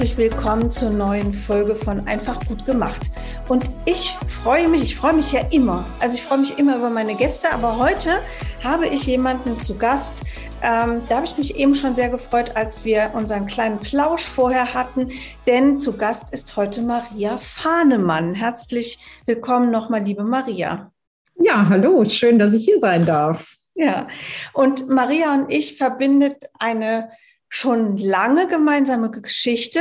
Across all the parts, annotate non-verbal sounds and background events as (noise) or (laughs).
Herzlich willkommen zur neuen Folge von Einfach gut gemacht. Und ich freue mich, ich freue mich ja immer. Also ich freue mich immer über meine Gäste, aber heute habe ich jemanden zu Gast. Ähm, da habe ich mich eben schon sehr gefreut, als wir unseren kleinen Plausch vorher hatten, denn zu Gast ist heute Maria Fahnemann. Herzlich willkommen nochmal, liebe Maria. Ja, hallo, schön, dass ich hier sein darf. Ja, und Maria und ich verbindet eine schon lange gemeinsame Geschichte,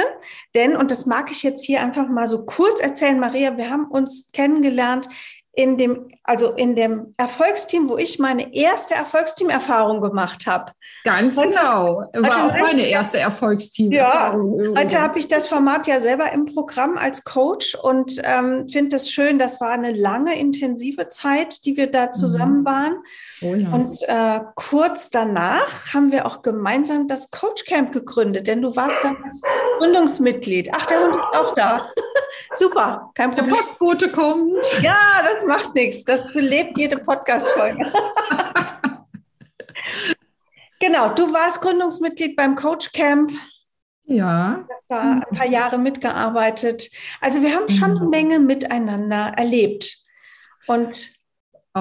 denn, und das mag ich jetzt hier einfach mal so kurz erzählen, Maria, wir haben uns kennengelernt in dem, also in dem Erfolgsteam, wo ich meine erste Erfolgsteam-Erfahrung gemacht habe. Ganz heute, genau. War auch meine erste Erfolgsteam-Erfahrung. Ja, heute habe ich das Format ja selber im Programm als Coach und ähm, finde es schön. Das war eine lange, intensive Zeit, die wir da mhm. zusammen waren. Oh ja. Und äh, kurz danach haben wir auch gemeinsam das Coach Camp gegründet, denn du warst damals Gründungsmitglied. Ach, der Hund ist auch da. (laughs) Super, kein Problem. Der Postbote kommt. Ja, das macht nichts. Das belebt jede Podcast-Folge. (laughs) genau, du warst Gründungsmitglied beim Coach Camp. Ja. Da ein paar Jahre mitgearbeitet. Also wir haben schon eine mhm. Menge miteinander erlebt. Und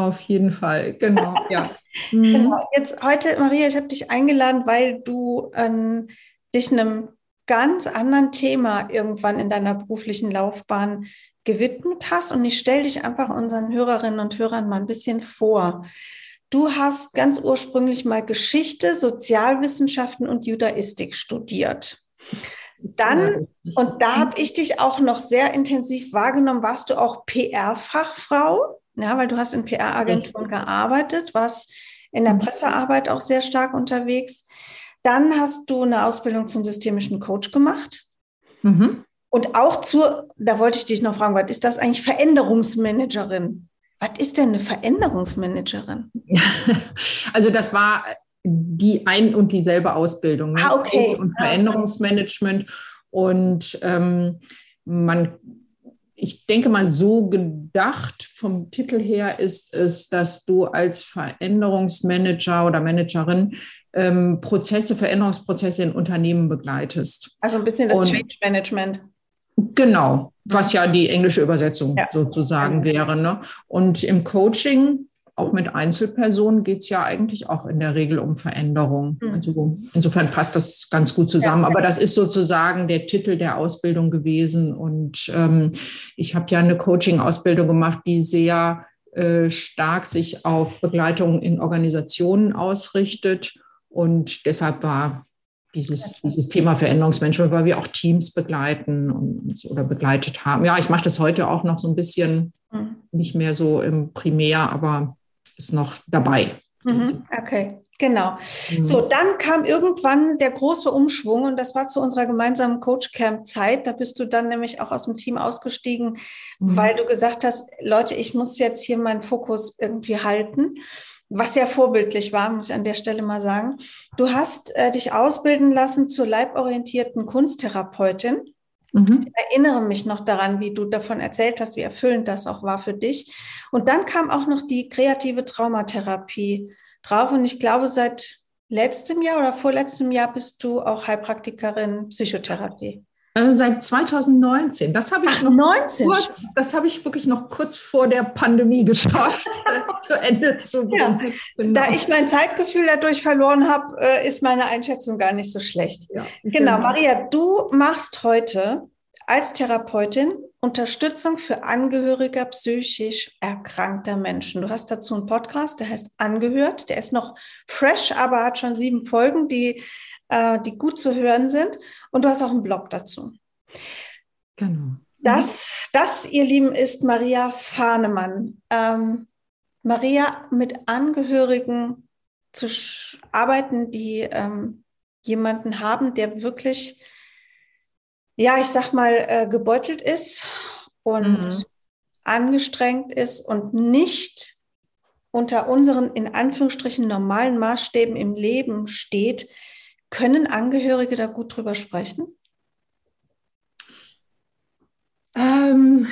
auf jeden Fall, genau, (laughs) ja. Mhm. genau. Jetzt heute, Maria, ich habe dich eingeladen, weil du ähm, dich einem ganz anderen Thema irgendwann in deiner beruflichen Laufbahn gewidmet hast. Und ich stelle dich einfach unseren Hörerinnen und Hörern mal ein bisschen vor. Du hast ganz ursprünglich mal Geschichte, Sozialwissenschaften und Judaistik studiert. Dann, und da habe ich dich auch noch sehr intensiv wahrgenommen, warst du auch PR-Fachfrau, ja, weil du hast in PR-Agenturen gearbeitet, warst in der mhm. Pressearbeit auch sehr stark unterwegs. Dann hast du eine Ausbildung zum systemischen Coach gemacht. Mhm. Und auch zur, da wollte ich dich noch fragen, was ist das eigentlich Veränderungsmanagerin? Was ist denn eine Veränderungsmanagerin? (laughs) Also das war die ein und dieselbe Ausbildung, ne? ah, okay. und Veränderungsmanagement. Und ähm, man, ich denke mal, so gedacht vom Titel her ist es, dass du als Veränderungsmanager oder Managerin ähm, Prozesse, Veränderungsprozesse in Unternehmen begleitest. Also ein bisschen das und, Change Management. Genau, was ja die englische Übersetzung ja. sozusagen wäre. Ne? Und im Coaching, auch mit Einzelpersonen, geht es ja eigentlich auch in der Regel um Veränderung. Mhm. Also insofern passt das ganz gut zusammen. Ja. Aber das ist sozusagen der Titel der Ausbildung gewesen. Und ähm, ich habe ja eine Coaching-Ausbildung gemacht, die sehr äh, stark sich auf Begleitung in Organisationen ausrichtet. Und deshalb war dieses, dieses Thema Veränderungsmanagement, weil wir auch Teams begleiten und, oder begleitet haben. Ja, ich mache das heute auch noch so ein bisschen, mhm. nicht mehr so im Primär, aber ist noch dabei. Mhm. Okay, genau. Mhm. So, dann kam irgendwann der große Umschwung und das war zu unserer gemeinsamen Coach Camp Zeit. Da bist du dann nämlich auch aus dem Team ausgestiegen, mhm. weil du gesagt hast, Leute, ich muss jetzt hier meinen Fokus irgendwie halten was sehr vorbildlich war, muss ich an der Stelle mal sagen. Du hast äh, dich ausbilden lassen zur leiborientierten Kunsttherapeutin. Mhm. Ich erinnere mich noch daran, wie du davon erzählt hast, wie erfüllend das auch war für dich. Und dann kam auch noch die kreative Traumatherapie drauf. Und ich glaube, seit letztem Jahr oder vorletztem Jahr bist du auch Heilpraktikerin Psychotherapie. Äh, seit 2019. Das habe ich Ach, noch 19 kurz, das habe ich wirklich noch kurz vor der Pandemie geschafft, (laughs) zu Ende zu bringen. Ja. Genau. Da ich mein Zeitgefühl dadurch verloren habe, äh, ist meine Einschätzung gar nicht so schlecht. Ja, genau, genau, Maria, du machst heute als Therapeutin Unterstützung für Angehörige psychisch erkrankter Menschen. Du hast dazu einen Podcast, der heißt Angehört. Der ist noch fresh, aber hat schon sieben Folgen, die äh, die gut zu hören sind. Und du hast auch einen Blog dazu. Genau. Das, das, ihr Lieben, ist Maria Fahnemann. Ähm, Maria mit Angehörigen zu arbeiten, die ähm, jemanden haben, der wirklich ja, ich sag mal, äh, gebeutelt ist und mhm. angestrengt ist und nicht unter unseren in Anführungsstrichen normalen Maßstäben im Leben steht, können Angehörige da gut drüber sprechen? Ähm,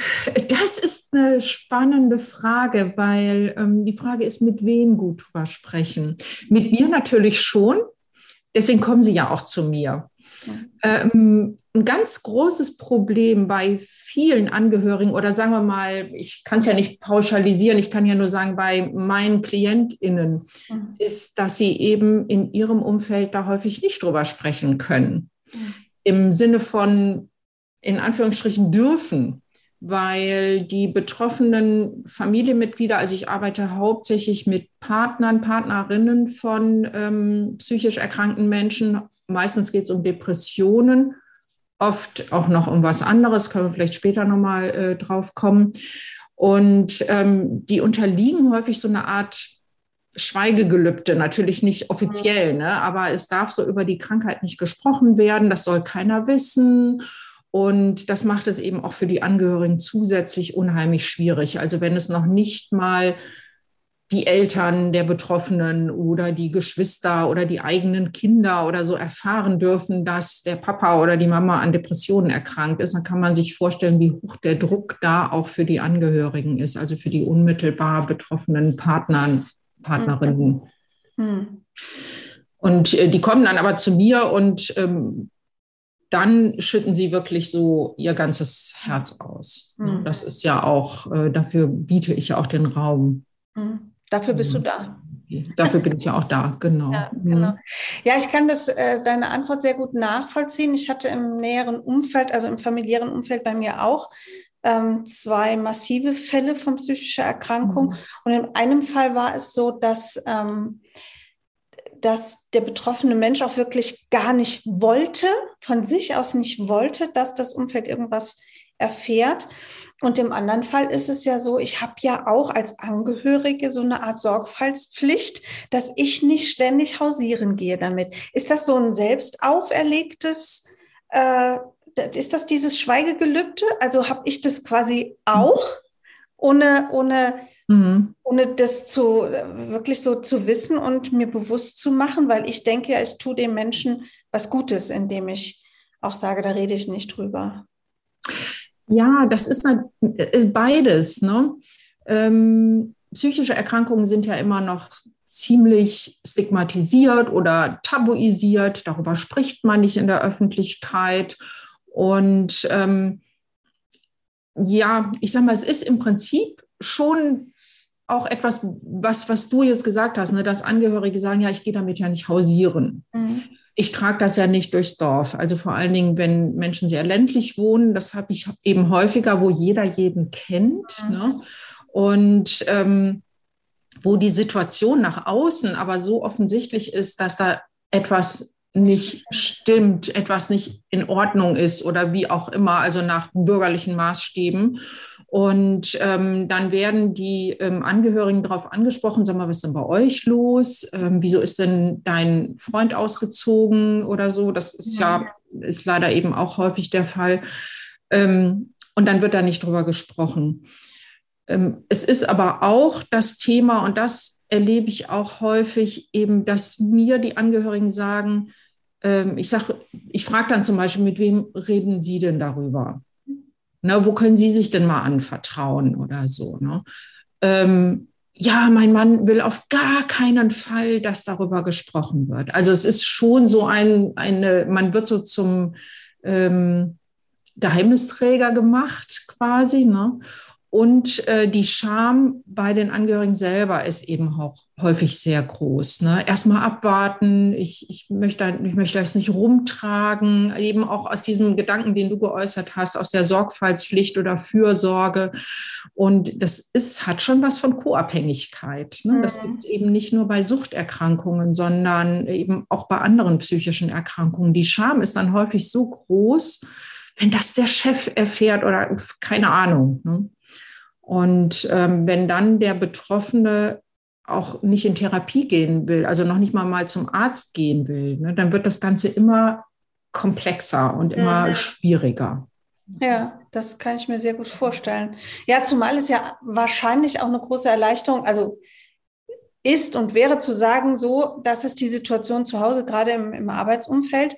das ist eine spannende Frage, weil ähm, die Frage ist, mit wem gut drüber sprechen. Mit mir natürlich schon. Deswegen kommen sie ja auch zu mir. Ähm, ein ganz großes Problem bei vielen Angehörigen oder sagen wir mal, ich kann es ja nicht pauschalisieren, ich kann ja nur sagen, bei meinen KlientInnen mhm. ist, dass sie eben in ihrem Umfeld da häufig nicht drüber sprechen können. Mhm. Im Sinne von, in Anführungsstrichen, dürfen weil die betroffenen Familienmitglieder, also ich arbeite hauptsächlich mit Partnern, Partnerinnen von ähm, psychisch erkrankten Menschen. Meistens geht es um Depressionen, oft auch noch um was anderes, können wir vielleicht später nochmal äh, drauf kommen. Und ähm, die unterliegen häufig so eine Art Schweigegelübde, natürlich nicht offiziell, ne? aber es darf so über die Krankheit nicht gesprochen werden, das soll keiner wissen. Und das macht es eben auch für die Angehörigen zusätzlich unheimlich schwierig. Also wenn es noch nicht mal die Eltern der Betroffenen oder die Geschwister oder die eigenen Kinder oder so erfahren dürfen, dass der Papa oder die Mama an Depressionen erkrankt ist, dann kann man sich vorstellen, wie hoch der Druck da auch für die Angehörigen ist, also für die unmittelbar betroffenen Partnern, Partnerinnen. Mhm. Und äh, die kommen dann aber zu mir und ähm, dann schütten sie wirklich so ihr ganzes Herz aus. Mhm. Das ist ja auch, äh, dafür biete ich ja auch den Raum. Mhm. Dafür bist du da. Dafür bin ich ja auch da, genau. Ja, genau. ja ich kann das, äh, deine Antwort sehr gut nachvollziehen. Ich hatte im näheren Umfeld, also im familiären Umfeld bei mir auch, ähm, zwei massive Fälle von psychischer Erkrankung. Mhm. Und in einem Fall war es so, dass ähm, dass der betroffene Mensch auch wirklich gar nicht wollte, von sich aus nicht wollte, dass das Umfeld irgendwas erfährt. Und im anderen Fall ist es ja so, ich habe ja auch als Angehörige so eine Art Sorgfaltspflicht, dass ich nicht ständig hausieren gehe damit. Ist das so ein selbst auferlegtes, äh, ist das dieses Schweigegelübde? Also habe ich das quasi auch, ohne, ohne Mhm. Ohne das zu wirklich so zu wissen und mir bewusst zu machen, weil ich denke ja, ich tue dem Menschen was Gutes, indem ich auch sage, da rede ich nicht drüber. Ja, das ist, beides. Ne? Ähm, psychische Erkrankungen sind ja immer noch ziemlich stigmatisiert oder tabuisiert. Darüber spricht man nicht in der Öffentlichkeit. Und ähm, ja, ich sage mal, es ist im Prinzip schon auch etwas, was, was du jetzt gesagt hast, ne, dass Angehörige sagen, ja, ich gehe damit ja nicht hausieren. Mhm. Ich trage das ja nicht durchs Dorf. Also vor allen Dingen, wenn Menschen sehr ländlich wohnen, das habe ich eben häufiger, wo jeder jeden kennt. Mhm. Ne? Und ähm, wo die Situation nach außen aber so offensichtlich ist, dass da etwas nicht stimmt, etwas nicht in Ordnung ist oder wie auch immer, also nach bürgerlichen Maßstäben. Und ähm, dann werden die ähm, Angehörigen darauf angesprochen, sag mal, was ist denn bei euch los? Ähm, wieso ist denn dein Freund ausgezogen oder so? Das ist ja, ja ist leider eben auch häufig der Fall. Ähm, und dann wird da nicht drüber gesprochen. Ähm, es ist aber auch das Thema, und das erlebe ich auch häufig, eben, dass mir die Angehörigen sagen, ähm, ich sage, ich frage dann zum Beispiel, mit wem reden Sie denn darüber? Ne, wo können Sie sich denn mal anvertrauen oder so? Ne? Ähm, ja, mein Mann will auf gar keinen Fall, dass darüber gesprochen wird. Also es ist schon so ein, eine, man wird so zum ähm, Geheimnisträger gemacht quasi. Ne? Und äh, die Scham bei den Angehörigen selber ist eben auch häufig sehr groß. Ne? Erstmal abwarten, ich, ich, möchte, ich möchte das nicht rumtragen, eben auch aus diesem Gedanken, den du geäußert hast, aus der Sorgfaltspflicht oder Fürsorge. Und das ist, hat schon was von Co-Abhängigkeit. Ne? Das mhm. gibt es eben nicht nur bei Suchterkrankungen, sondern eben auch bei anderen psychischen Erkrankungen. Die Scham ist dann häufig so groß, wenn das der Chef erfährt oder keine Ahnung. Ne? Und ähm, wenn dann der Betroffene auch nicht in Therapie gehen will, also noch nicht mal mal zum Arzt gehen will, ne, dann wird das Ganze immer komplexer und immer mhm. schwieriger. Ja, das kann ich mir sehr gut vorstellen. Ja, zumal es ja wahrscheinlich auch eine große Erleichterung, also ist und wäre zu sagen, so, das ist die Situation zu Hause, gerade im, im Arbeitsumfeld,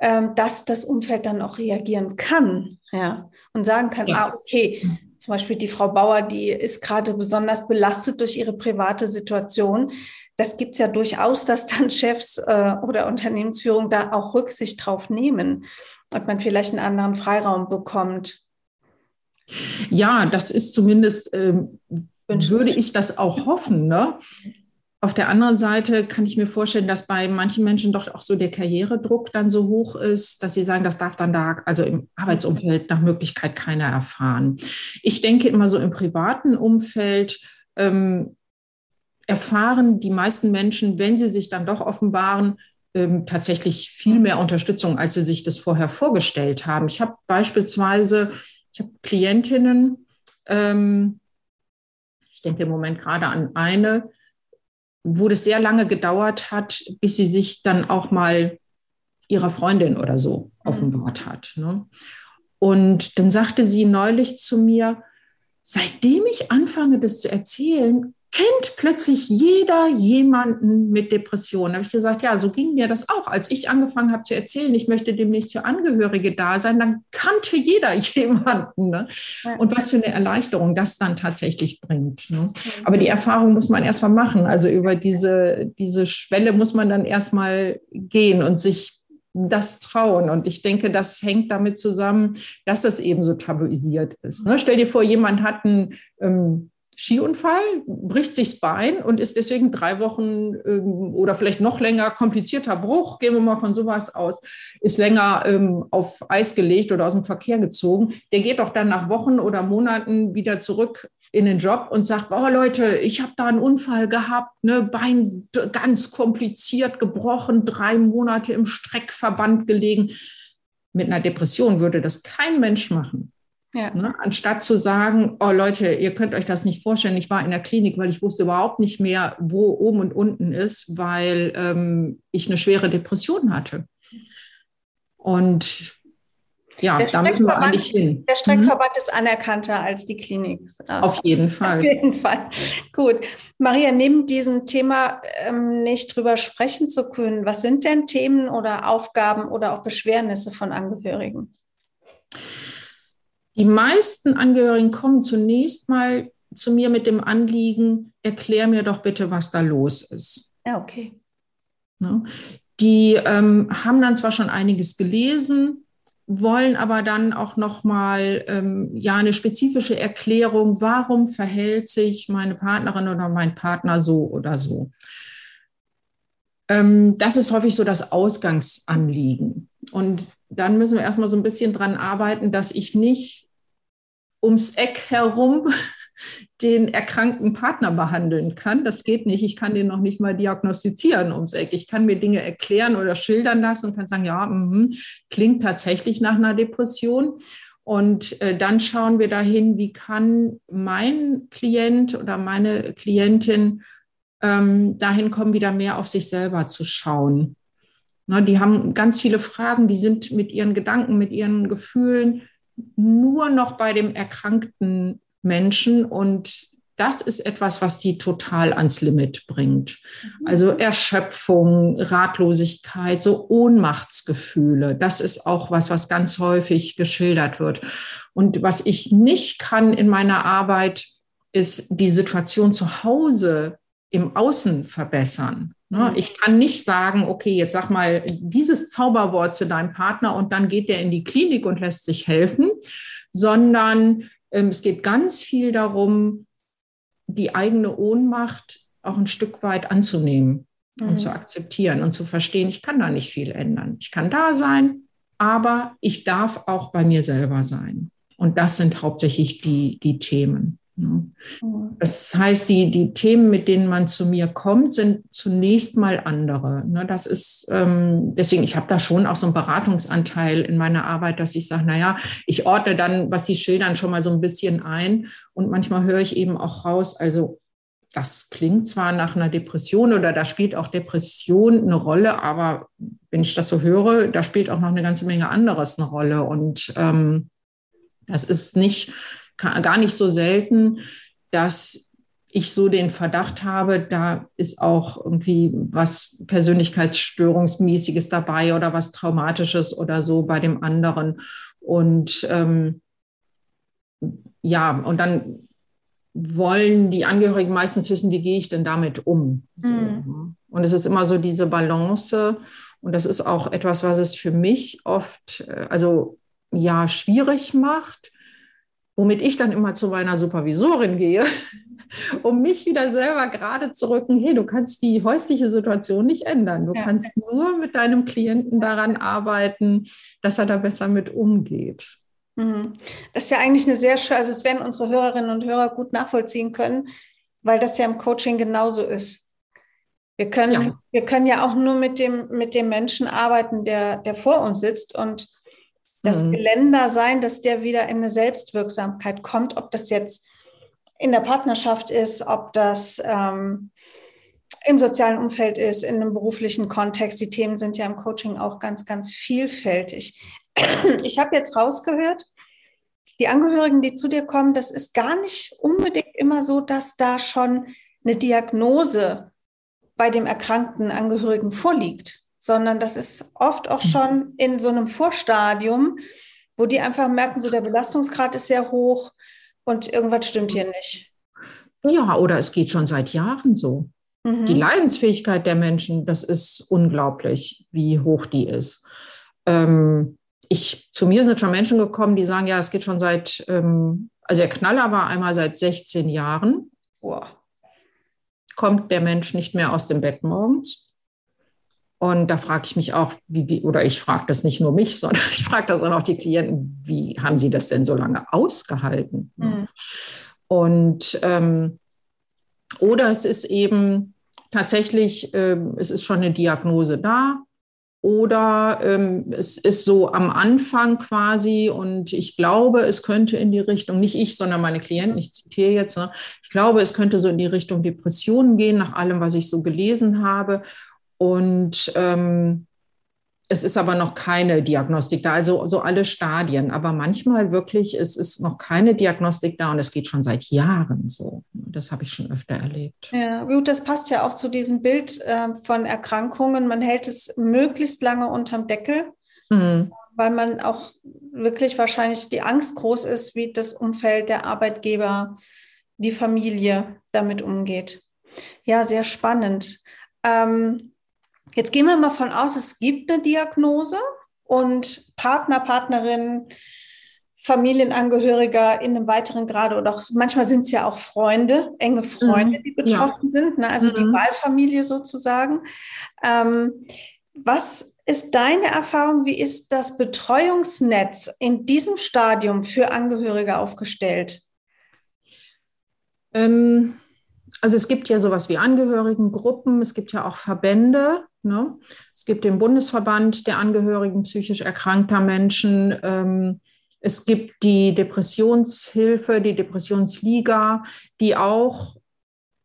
ähm, dass das Umfeld dann auch reagieren kann, ja, und sagen kann, ja. ah, okay, zum Beispiel die Frau Bauer, die ist gerade besonders belastet durch ihre private Situation. Das gibt es ja durchaus, dass dann (laughs) Chefs äh, oder Unternehmensführung da auch Rücksicht drauf nehmen und man vielleicht einen anderen Freiraum bekommt. Ja, das ist zumindest, ähm, würde ich das auch hoffen. Ne? Auf der anderen Seite kann ich mir vorstellen, dass bei manchen Menschen doch auch so der Karrieredruck dann so hoch ist, dass sie sagen, das darf dann da, also im Arbeitsumfeld nach Möglichkeit keiner erfahren. Ich denke immer so im privaten Umfeld, ähm, erfahren die meisten Menschen, wenn sie sich dann doch offenbaren, ähm, tatsächlich viel mehr Unterstützung, als sie sich das vorher vorgestellt haben. Ich habe beispielsweise, ich habe Klientinnen, ähm, ich denke im Moment gerade an eine, wo das sehr lange gedauert hat, bis sie sich dann auch mal ihrer Freundin oder so mhm. offenbart hat. Ne? Und dann sagte sie neulich zu mir, seitdem ich anfange, das zu erzählen, kennt plötzlich jeder jemanden mit Depressionen. Da habe ich gesagt, ja, so ging mir das auch. Als ich angefangen habe zu erzählen, ich möchte demnächst für Angehörige da sein, dann kannte jeder (laughs) jemanden. Ne? Und was für eine Erleichterung das dann tatsächlich bringt. Ne? Aber die Erfahrung muss man erstmal machen. Also über diese, diese Schwelle muss man dann erstmal gehen und sich das trauen. Und ich denke, das hängt damit zusammen, dass das eben so tabuisiert ist. Ne? Stell dir vor, jemand hat einen ähm, Skiunfall, bricht sich das Bein und ist deswegen drei Wochen ähm, oder vielleicht noch länger komplizierter Bruch, gehen wir mal von sowas aus, ist länger ähm, auf Eis gelegt oder aus dem Verkehr gezogen. Der geht doch dann nach Wochen oder Monaten wieder zurück in den Job und sagt, oh Leute, ich habe da einen Unfall gehabt, ne, Bein ganz kompliziert gebrochen, drei Monate im Streckverband gelegen. Mit einer Depression würde das kein Mensch machen. Ja. Ne? Anstatt zu sagen, oh Leute, ihr könnt euch das nicht vorstellen, ich war in der Klinik, weil ich wusste überhaupt nicht mehr, wo oben und unten ist, weil ähm, ich eine schwere Depression hatte. Und ja, da müssen wir eigentlich hin. Der Streckverband mhm. ist anerkannter als die Klinik. Auf jeden (laughs) Fall. Auf jeden Fall. Gut. Maria, neben diesem Thema ähm, nicht drüber sprechen zu können, was sind denn Themen oder Aufgaben oder auch Beschwernisse von Angehörigen? Die meisten Angehörigen kommen zunächst mal zu mir mit dem Anliegen, erklär mir doch bitte, was da los ist. Ja, okay. Ne? Die ähm, haben dann zwar schon einiges gelesen, wollen aber dann auch noch mal ähm, ja eine spezifische Erklärung, warum verhält sich meine Partnerin oder mein Partner so oder so. Ähm, das ist häufig so das Ausgangsanliegen. Und dann müssen wir erstmal so ein bisschen dran arbeiten, dass ich nicht ums Eck herum (laughs) den erkrankten Partner behandeln kann. Das geht nicht. Ich kann den noch nicht mal diagnostizieren ums Eck. Ich kann mir Dinge erklären oder schildern lassen und kann sagen, ja, mh, klingt tatsächlich nach einer Depression. Und äh, dann schauen wir dahin, wie kann mein Klient oder meine Klientin ähm, dahin kommen, wieder mehr auf sich selber zu schauen. Ne, die haben ganz viele Fragen, die sind mit ihren Gedanken, mit ihren Gefühlen nur noch bei dem erkrankten Menschen und das ist etwas, was die total ans Limit bringt. Mhm. Also Erschöpfung, Ratlosigkeit, so Ohnmachtsgefühle. Das ist auch was, was ganz häufig geschildert wird. Und was ich nicht kann in meiner Arbeit, ist die Situation zu Hause im Außen verbessern. Ne? Mhm. Ich kann nicht sagen, okay, jetzt sag mal dieses Zauberwort zu deinem Partner und dann geht der in die Klinik und lässt sich helfen, sondern ähm, es geht ganz viel darum, die eigene Ohnmacht auch ein Stück weit anzunehmen mhm. und zu akzeptieren und zu verstehen, ich kann da nicht viel ändern. Ich kann da sein, aber ich darf auch bei mir selber sein. Und das sind hauptsächlich die, die Themen. Ne? Das heißt, die, die Themen, mit denen man zu mir kommt, sind zunächst mal andere. Ne? Das ist ähm, deswegen, ich habe da schon auch so einen Beratungsanteil in meiner Arbeit, dass ich sage, naja, ich ordne dann, was sie schildern, schon mal so ein bisschen ein. Und manchmal höre ich eben auch raus, also das klingt zwar nach einer Depression oder da spielt auch Depression eine Rolle, aber wenn ich das so höre, da spielt auch noch eine ganze Menge anderes eine Rolle. Und ähm, das ist nicht gar nicht so selten, dass ich so den Verdacht habe, da ist auch irgendwie was Persönlichkeitsstörungsmäßiges dabei oder was Traumatisches oder so bei dem anderen. Und ähm, ja, und dann wollen die Angehörigen meistens wissen, wie gehe ich denn damit um. Mhm. Und es ist immer so diese Balance. Und das ist auch etwas, was es für mich oft, äh, also ja, schwierig macht, womit ich dann immer zu meiner Supervisorin gehe um mich wieder selber gerade zu rücken, hey, du kannst die häusliche Situation nicht ändern. Du ja. kannst nur mit deinem Klienten daran arbeiten, dass er da besser mit umgeht. Mhm. Das ist ja eigentlich eine sehr schöne, also es werden unsere Hörerinnen und Hörer gut nachvollziehen können, weil das ja im Coaching genauso ist. Wir können ja, wir können ja auch nur mit dem, mit dem Menschen arbeiten, der, der vor uns sitzt und das mhm. Geländer sein, dass der wieder in eine Selbstwirksamkeit kommt, ob das jetzt in der Partnerschaft ist, ob das ähm, im sozialen Umfeld ist, in einem beruflichen Kontext. Die Themen sind ja im Coaching auch ganz, ganz vielfältig. (clears throat) Ich habe jetzt rausgehört, die Angehörigen, die zu dir kommen, das ist gar nicht unbedingt immer so, dass da schon eine Diagnose bei dem erkrankten Angehörigen vorliegt, sondern das ist oft auch schon in so einem Vorstadium, wo die einfach merken, so der Belastungsgrad ist sehr hoch, und irgendwas stimmt hier nicht. Ja, oder es geht schon seit Jahren so. Mhm. Die Leidensfähigkeit der Menschen, das ist unglaublich, wie hoch die ist. Ähm, ich, zu mir sind schon Menschen gekommen, die sagen, ja, es geht schon seit, ähm, also der Knaller war einmal seit 16 Jahren. Boah. Kommt der Mensch nicht mehr aus dem Bett morgens. Und da frage ich mich auch, wie, wie oder ich frage das nicht nur mich, (laughs) sondern ich frage das auch die Klienten, wie haben sie das denn so lange ausgehalten? Mhm. Und ähm, oder es ist eben tatsächlich, äh, es ist schon eine Diagnose da. Oder ähm, es ist so am Anfang quasi und ich glaube, es könnte in die Richtung, nicht ich, sondern meine Klienten, ich zitiere jetzt, ne, ich glaube, es könnte so in die Richtung Depressionen gehen, nach allem, was ich so gelesen habe. Und ähm, es ist aber noch keine Diagnostik da, also so alle Stadien. Aber manchmal wirklich, es ist noch keine Diagnostik da und es geht schon seit Jahren so. Das habe ich schon öfter erlebt. Ja, gut, das passt ja auch zu diesem Bild äh, von Erkrankungen. Man hält es möglichst lange unterm Deckel, mhm. weil man auch wirklich wahrscheinlich die Angst groß ist, wie das Umfeld, der Arbeitgeber, die Familie damit umgeht. Ja, sehr spannend. Ähm, Jetzt gehen wir mal von aus, es gibt eine Diagnose und Partner, Partnerin, Familienangehöriger in einem weiteren Grade oder auch manchmal sind es ja auch Freunde, enge Freunde, die mhm. betroffen ja. sind, ne? also mhm. die Wahlfamilie sozusagen. Ähm, was ist deine Erfahrung? Wie ist das Betreuungsnetz in diesem Stadium für Angehörige aufgestellt? Ähm, also es gibt ja sowas wie Angehörigengruppen, es gibt ja auch Verbände. Ne? Es gibt den Bundesverband der Angehörigen psychisch erkrankter Menschen. Ähm, es gibt die Depressionshilfe, die Depressionsliga, die auch,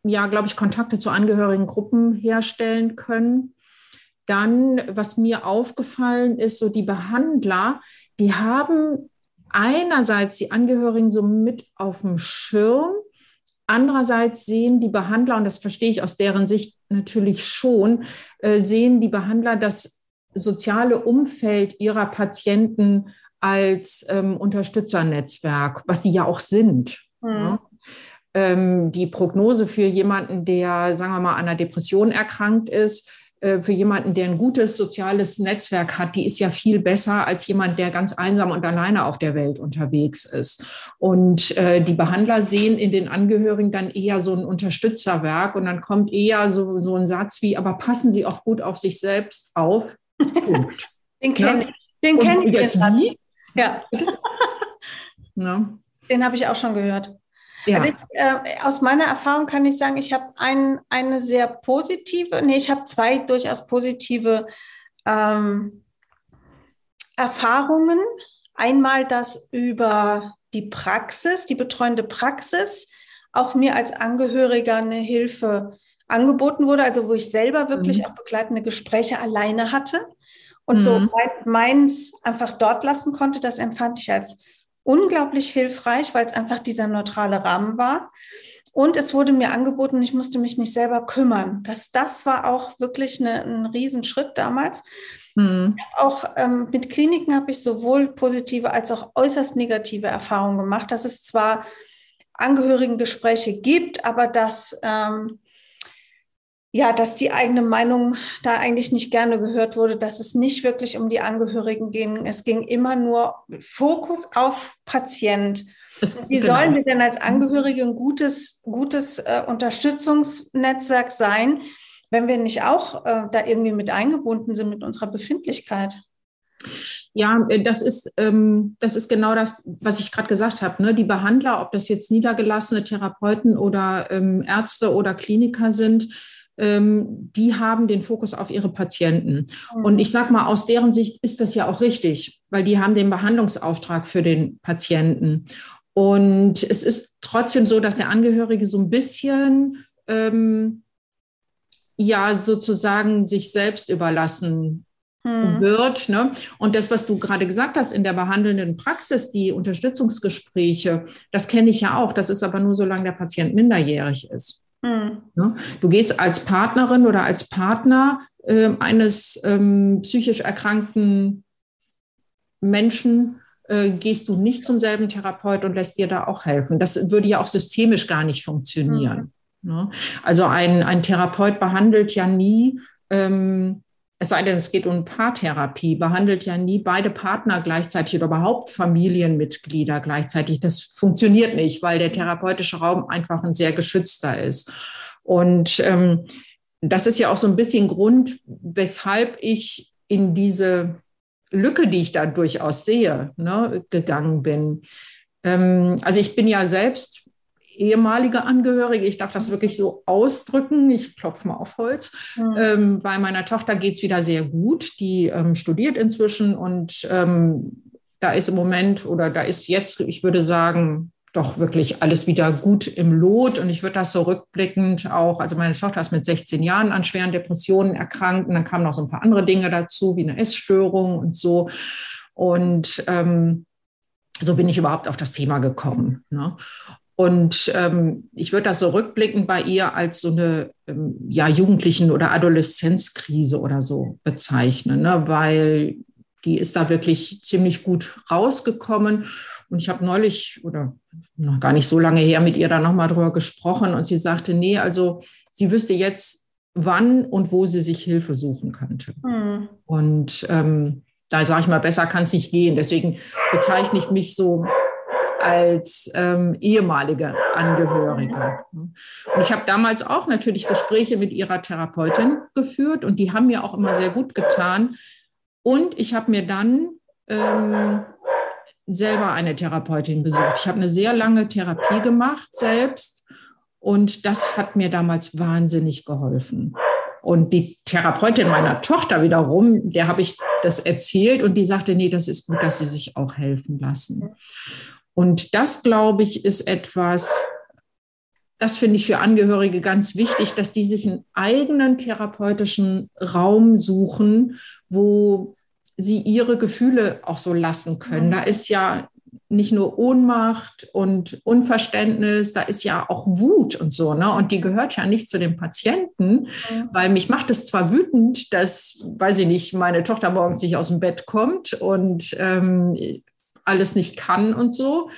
ja, glaube ich, Kontakte zu Angehörigengruppen herstellen können. Dann, was mir aufgefallen ist, so die Behandler, die haben einerseits die Angehörigen so mit auf dem Schirm, Andererseits sehen die Behandler, und das verstehe ich aus deren Sicht natürlich schon, äh, sehen die Behandler das soziale Umfeld ihrer Patienten als ähm, Unterstützernetzwerk, was sie ja auch sind. Mhm. Ja. Ähm, die Prognose für jemanden, der, sagen wir mal, an einer Depression erkrankt ist, für jemanden, der ein gutes soziales Netzwerk hat, die ist ja viel besser als jemand, der ganz einsam und alleine auf der Welt unterwegs ist. Und äh, die Behandler sehen in den Angehörigen dann eher so ein Unterstützerwerk und dann kommt eher so, so ein Satz wie, aber passen Sie auch gut auf sich selbst auf. Punkt. (laughs) Den kenne ne? ich. Den kenne ich jetzt wie? Ja. (laughs) ne? Den habe ich auch schon gehört. Ja. Also ich, äh, aus meiner Erfahrung kann ich sagen, ich habe ein, eine sehr positive, nee, ich habe zwei durchaus positive ähm, Erfahrungen. Einmal das über die Praxis, die betreuende Praxis auch mir als Angehöriger eine Hilfe angeboten wurde, also wo ich selber wirklich mhm. auch begleitende Gespräche alleine hatte und mhm. so meins einfach dort lassen konnte, das empfand ich als unglaublich hilfreich, weil es einfach dieser neutrale Rahmen war. Und es wurde mir angeboten, ich musste mich nicht selber kümmern. Das, das war auch wirklich eine, ein Riesenschritt damals. Mhm. Auch ähm, mit Kliniken habe ich sowohl positive als auch äußerst negative Erfahrungen gemacht, dass es zwar Angehörigengespräche gibt, aber dass ähm, ja, dass die eigene Meinung da eigentlich nicht gerne gehört wurde, dass es nicht wirklich um die Angehörigen ging. Es ging immer nur Fokus auf Patient. Es, Wie genau. sollen wir denn als Angehörige ein gutes, gutes äh, Unterstützungsnetzwerk sein, wenn wir nicht auch äh, da irgendwie mit eingebunden sind mit unserer Befindlichkeit? Ja, äh, das ist, ähm, das ist genau das, was ich gerade gesagt habe. Ne? Die Behandler, ob das jetzt niedergelassene Therapeuten oder ähm, Ärzte oder Kliniker sind, ähm, die haben den Fokus auf ihre Patienten. Mhm. Und ich sage mal, aus deren Sicht ist das ja auch richtig, weil die haben den Behandlungsauftrag für den Patienten. Und es ist trotzdem so, dass der Angehörige so ein bisschen ähm, ja sozusagen sich selbst überlassen hm. wird. Ne? Und das, was du gerade gesagt hast in der behandelnden Praxis, die Unterstützungsgespräche, das kenne ich ja auch. Das ist aber nur, solange der Patient minderjährig ist. Mhm. Du gehst als Partnerin oder als Partner äh, eines ähm, psychisch erkrankten Menschen, äh, gehst du nicht zum selben Therapeut und lässt dir da auch helfen. Das würde ja auch systemisch gar nicht funktionieren. Mhm. Ne? Also ein, ein Therapeut behandelt ja nie ähm, es sei denn, es geht um Paartherapie, behandelt ja nie beide Partner gleichzeitig oder überhaupt Familienmitglieder gleichzeitig. Das funktioniert nicht, weil der therapeutische Raum einfach ein sehr geschützter ist. Und ähm, das ist ja auch so ein bisschen Grund, weshalb ich in diese Lücke, die ich da durchaus sehe, ne, gegangen bin. Ähm, also ich bin ja selbst ehemalige Angehörige. Ich darf das wirklich so ausdrücken. Ich klopfe mal auf Holz. Mhm. Ähm, bei meiner Tochter geht es wieder sehr gut. Die ähm, studiert inzwischen und ähm, da ist im Moment oder da ist jetzt, ich würde sagen, doch wirklich alles wieder gut im Lot. Und ich würde das so rückblickend auch, also meine Tochter ist mit 16 Jahren an schweren Depressionen erkrankt und dann kamen noch so ein paar andere Dinge dazu, wie eine Essstörung und so. Und ähm, so bin ich überhaupt auf das Thema gekommen. Ne? Und ähm, ich würde das so rückblickend bei ihr als so eine ähm, ja, Jugendlichen- oder Adoleszenzkrise oder so bezeichnen, ne? weil die ist da wirklich ziemlich gut rausgekommen. Und ich habe neulich oder noch gar nicht so lange her mit ihr da nochmal drüber gesprochen und sie sagte, nee, also sie wüsste jetzt, wann und wo sie sich Hilfe suchen könnte. Mhm. Und ähm, da sage ich mal, besser kann es nicht gehen. Deswegen bezeichne ich mich so als ähm, ehemalige Angehörige. Und ich habe damals auch natürlich Gespräche mit ihrer Therapeutin geführt und die haben mir auch immer sehr gut getan. Und ich habe mir dann ähm, selber eine Therapeutin besucht. Ich habe eine sehr lange Therapie gemacht selbst und das hat mir damals wahnsinnig geholfen. Und die Therapeutin meiner Tochter wiederum, der habe ich das erzählt und die sagte, nee, das ist gut, dass sie sich auch helfen lassen. Und das, glaube ich, ist etwas, das finde ich für Angehörige ganz wichtig, dass die sich einen eigenen therapeutischen Raum suchen, wo sie ihre Gefühle auch so lassen können. Da ist ja nicht nur Ohnmacht und Unverständnis, da ist ja auch Wut und so, ne? Und die gehört ja nicht zu den Patienten, mhm. weil mich macht es zwar wütend, dass, weiß ich nicht, meine Tochter morgens nicht aus dem Bett kommt und ähm, alles nicht kann und so.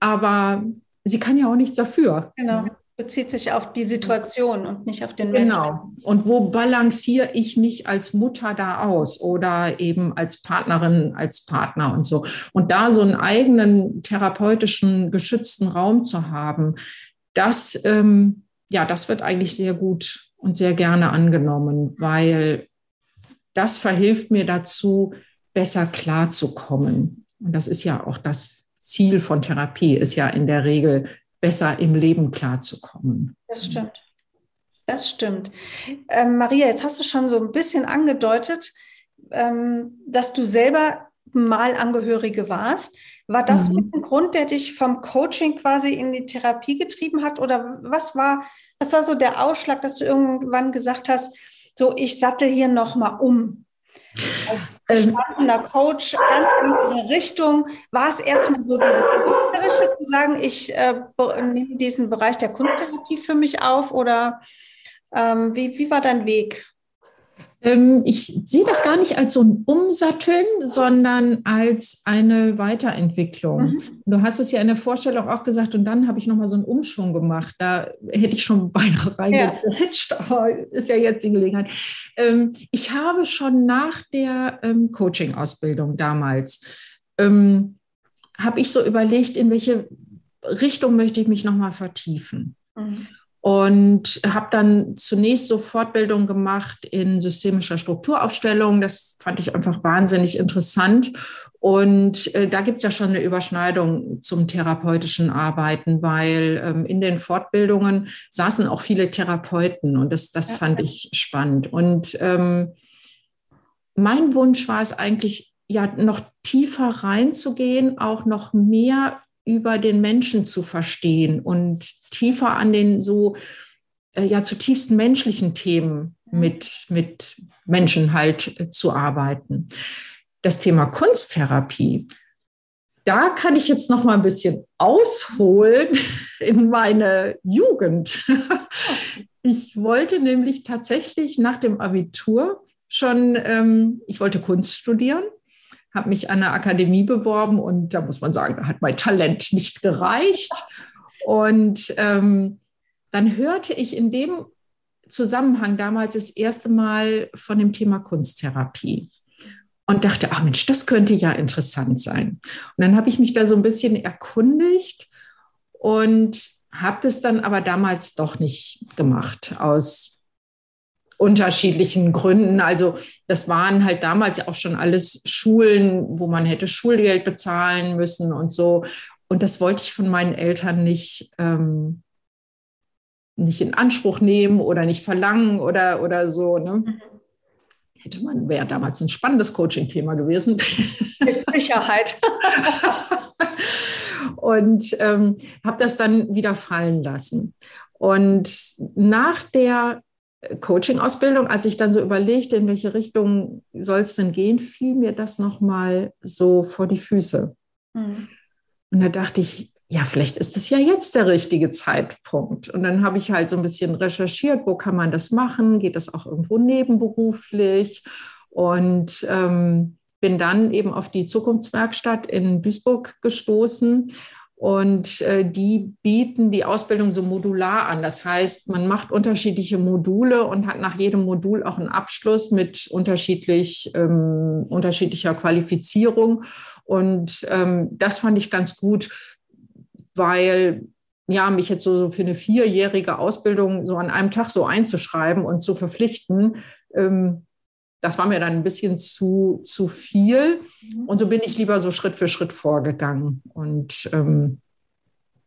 Aber sie kann ja auch nichts dafür. Genau. Bezieht sich auf die Situation und nicht auf den Menschen. Genau. Und wo balanciere ich mich als Mutter da aus oder eben als Partnerin, als Partner und so. Und da so einen eigenen therapeutischen, geschützten Raum zu haben, das, ähm, ja, das wird eigentlich sehr gut und sehr gerne angenommen, weil das verhilft mir dazu, besser klarzukommen. Und das ist ja auch das Ziel von Therapie, ist ja in der Regel besser im Leben klarzukommen. Das stimmt. Das stimmt. Ähm, Maria, jetzt hast du schon so ein bisschen angedeutet, ähm, dass du selber mal Angehörige warst. War das mhm. ein Grund, der dich vom Coaching quasi in die Therapie getrieben hat? Oder was war, was war so der Ausschlag, dass du irgendwann gesagt hast, so ich sattel hier nochmal um? Als gestandener Coach, ganz andere Richtung. War es erstmal so dieses Künstlerische zu sagen, ich äh, nehme diesen Bereich der Kunsttherapie für mich auf? Oder ähm, wie, wie war dein Weg? Ähm, ich sehe das gar nicht als so ein Umsatteln, sondern als eine Weiterentwicklung. Mhm. Du hast es ja in der Vorstellung auch gesagt, und dann habe ich nochmal so einen Umschwung gemacht. Da hätte ich schon (laughs) beinahe reingequetscht, ja. aber ist ja jetzt die Gelegenheit. Ähm, ich habe schon nach der ähm, Coaching-Ausbildung damals, habe ich so überlegt, in welche Richtung möchte ich mich nochmal vertiefen. Mhm und habe dann zunächst so Fortbildung gemacht in systemischer Strukturaufstellung. Das fand ich einfach wahnsinnig interessant. Und äh, da gibt es ja schon eine Überschneidung zum therapeutischen Arbeiten, weil ähm, in den Fortbildungen saßen auch viele Therapeuten und das, das fand ich spannend. Und ähm, mein Wunsch war es eigentlich, ja, noch tiefer reinzugehen, auch noch mehr über den Menschen zu verstehen und tiefer an den so äh, ja zutiefst menschlichen Themen mhm. mit, mit Menschen halt äh, zu arbeiten. Das Thema Kunsttherapie, da kann ich jetzt noch mal ein bisschen ausholen (laughs) in meine Jugend. (laughs) Ich wollte nämlich tatsächlich nach dem Abitur schon, ähm, ich wollte Kunst studieren habe mich an der Akademie beworben und da muss man sagen, da hat mein Talent nicht gereicht. Und ähm, dann hörte ich in dem Zusammenhang damals das erste Mal von dem Thema Kunsttherapie und dachte, ach Mensch, das könnte ja interessant sein. Und dann habe ich mich da so ein bisschen erkundigt und habe das dann aber damals doch nicht gemacht aus unterschiedlichen Gründen. Also das waren halt damals auch schon alles Schulen, wo man hätte Schulgeld bezahlen müssen und so. Und das wollte ich von meinen Eltern nicht, ähm, nicht in Anspruch nehmen oder nicht verlangen oder, oder so. Ne? Mhm. Hätte man, wäre damals ein spannendes Coaching-Thema gewesen. Mit Sicherheit. (laughs) und ähm, habe das dann wieder fallen lassen. Und nach der Coaching-Ausbildung, als ich dann so überlegte, in welche Richtung soll es denn gehen, fiel mir das nochmal so vor die Füße. Mhm. Und da dachte ich, ja, vielleicht ist das ja jetzt der richtige Zeitpunkt. Und dann habe ich halt so ein bisschen recherchiert, wo kann man das machen? Geht das auch irgendwo nebenberuflich? Und ähm, bin dann eben auf die Zukunftswerkstatt in Duisburg gestoßen und äh, die bieten die Ausbildung so modular an. Das heißt, man macht unterschiedliche Module und hat nach jedem Modul auch einen Abschluss mit unterschiedlich, ähm, unterschiedlicher Qualifizierung. Und ähm, das fand ich ganz gut, weil ja, mich jetzt so, so für eine vierjährige Ausbildung so an einem Tag so einzuschreiben und zu verpflichten, ähm, das war mir dann ein bisschen zu, zu viel. Mhm. Und so bin ich lieber so Schritt für Schritt vorgegangen. Und ähm,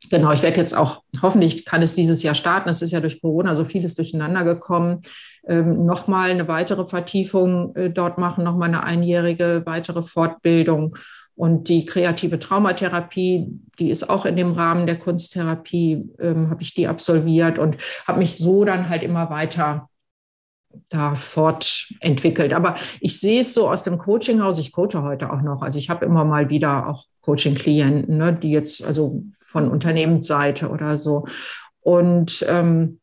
genau, ich werde jetzt auch, hoffentlich kann es dieses Jahr starten. Es ist ja durch Corona so vieles durcheinander gekommen. Ähm, nochmal eine weitere Vertiefung äh, dort machen, nochmal eine einjährige weitere Fortbildung. Und die kreative Traumatherapie, die ist auch in dem Rahmen der Kunsttherapie, ähm, habe ich die absolviert und habe mich so dann halt immer weiter da fortentwickelt. Aber ich sehe es so aus dem Coachinghaus, ich coache heute auch noch. Also ich habe immer mal wieder auch Coaching-Klienten, ne, die jetzt also von Unternehmensseite oder so. Und ähm,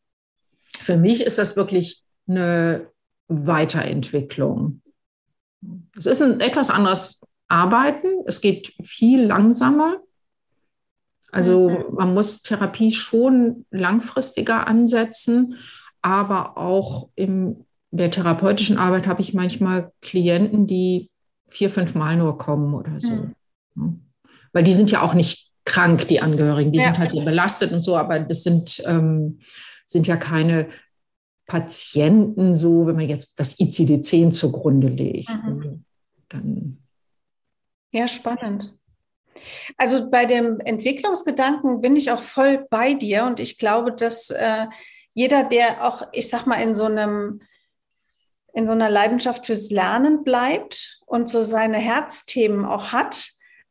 für mich ist das wirklich eine Weiterentwicklung. Es ist ein etwas anderes Arbeiten. Es geht viel langsamer. Also mhm. man muss Therapie schon langfristiger ansetzen aber auch in der therapeutischen Arbeit habe ich manchmal Klienten, die vier, fünf Mal nur kommen oder so. Mhm. Weil die sind ja auch nicht krank, die Angehörigen, die ja. sind halt hier belastet und so, aber das sind, ähm, sind ja keine Patienten so, wenn man jetzt das ICD-10 zugrunde legt. Mhm. Dann ja, spannend. Also bei dem Entwicklungsgedanken bin ich auch voll bei dir und ich glaube, dass äh, jeder, der auch, ich sag mal, in so einem, in so einer Leidenschaft fürs Lernen bleibt und so seine Herzthemen auch hat,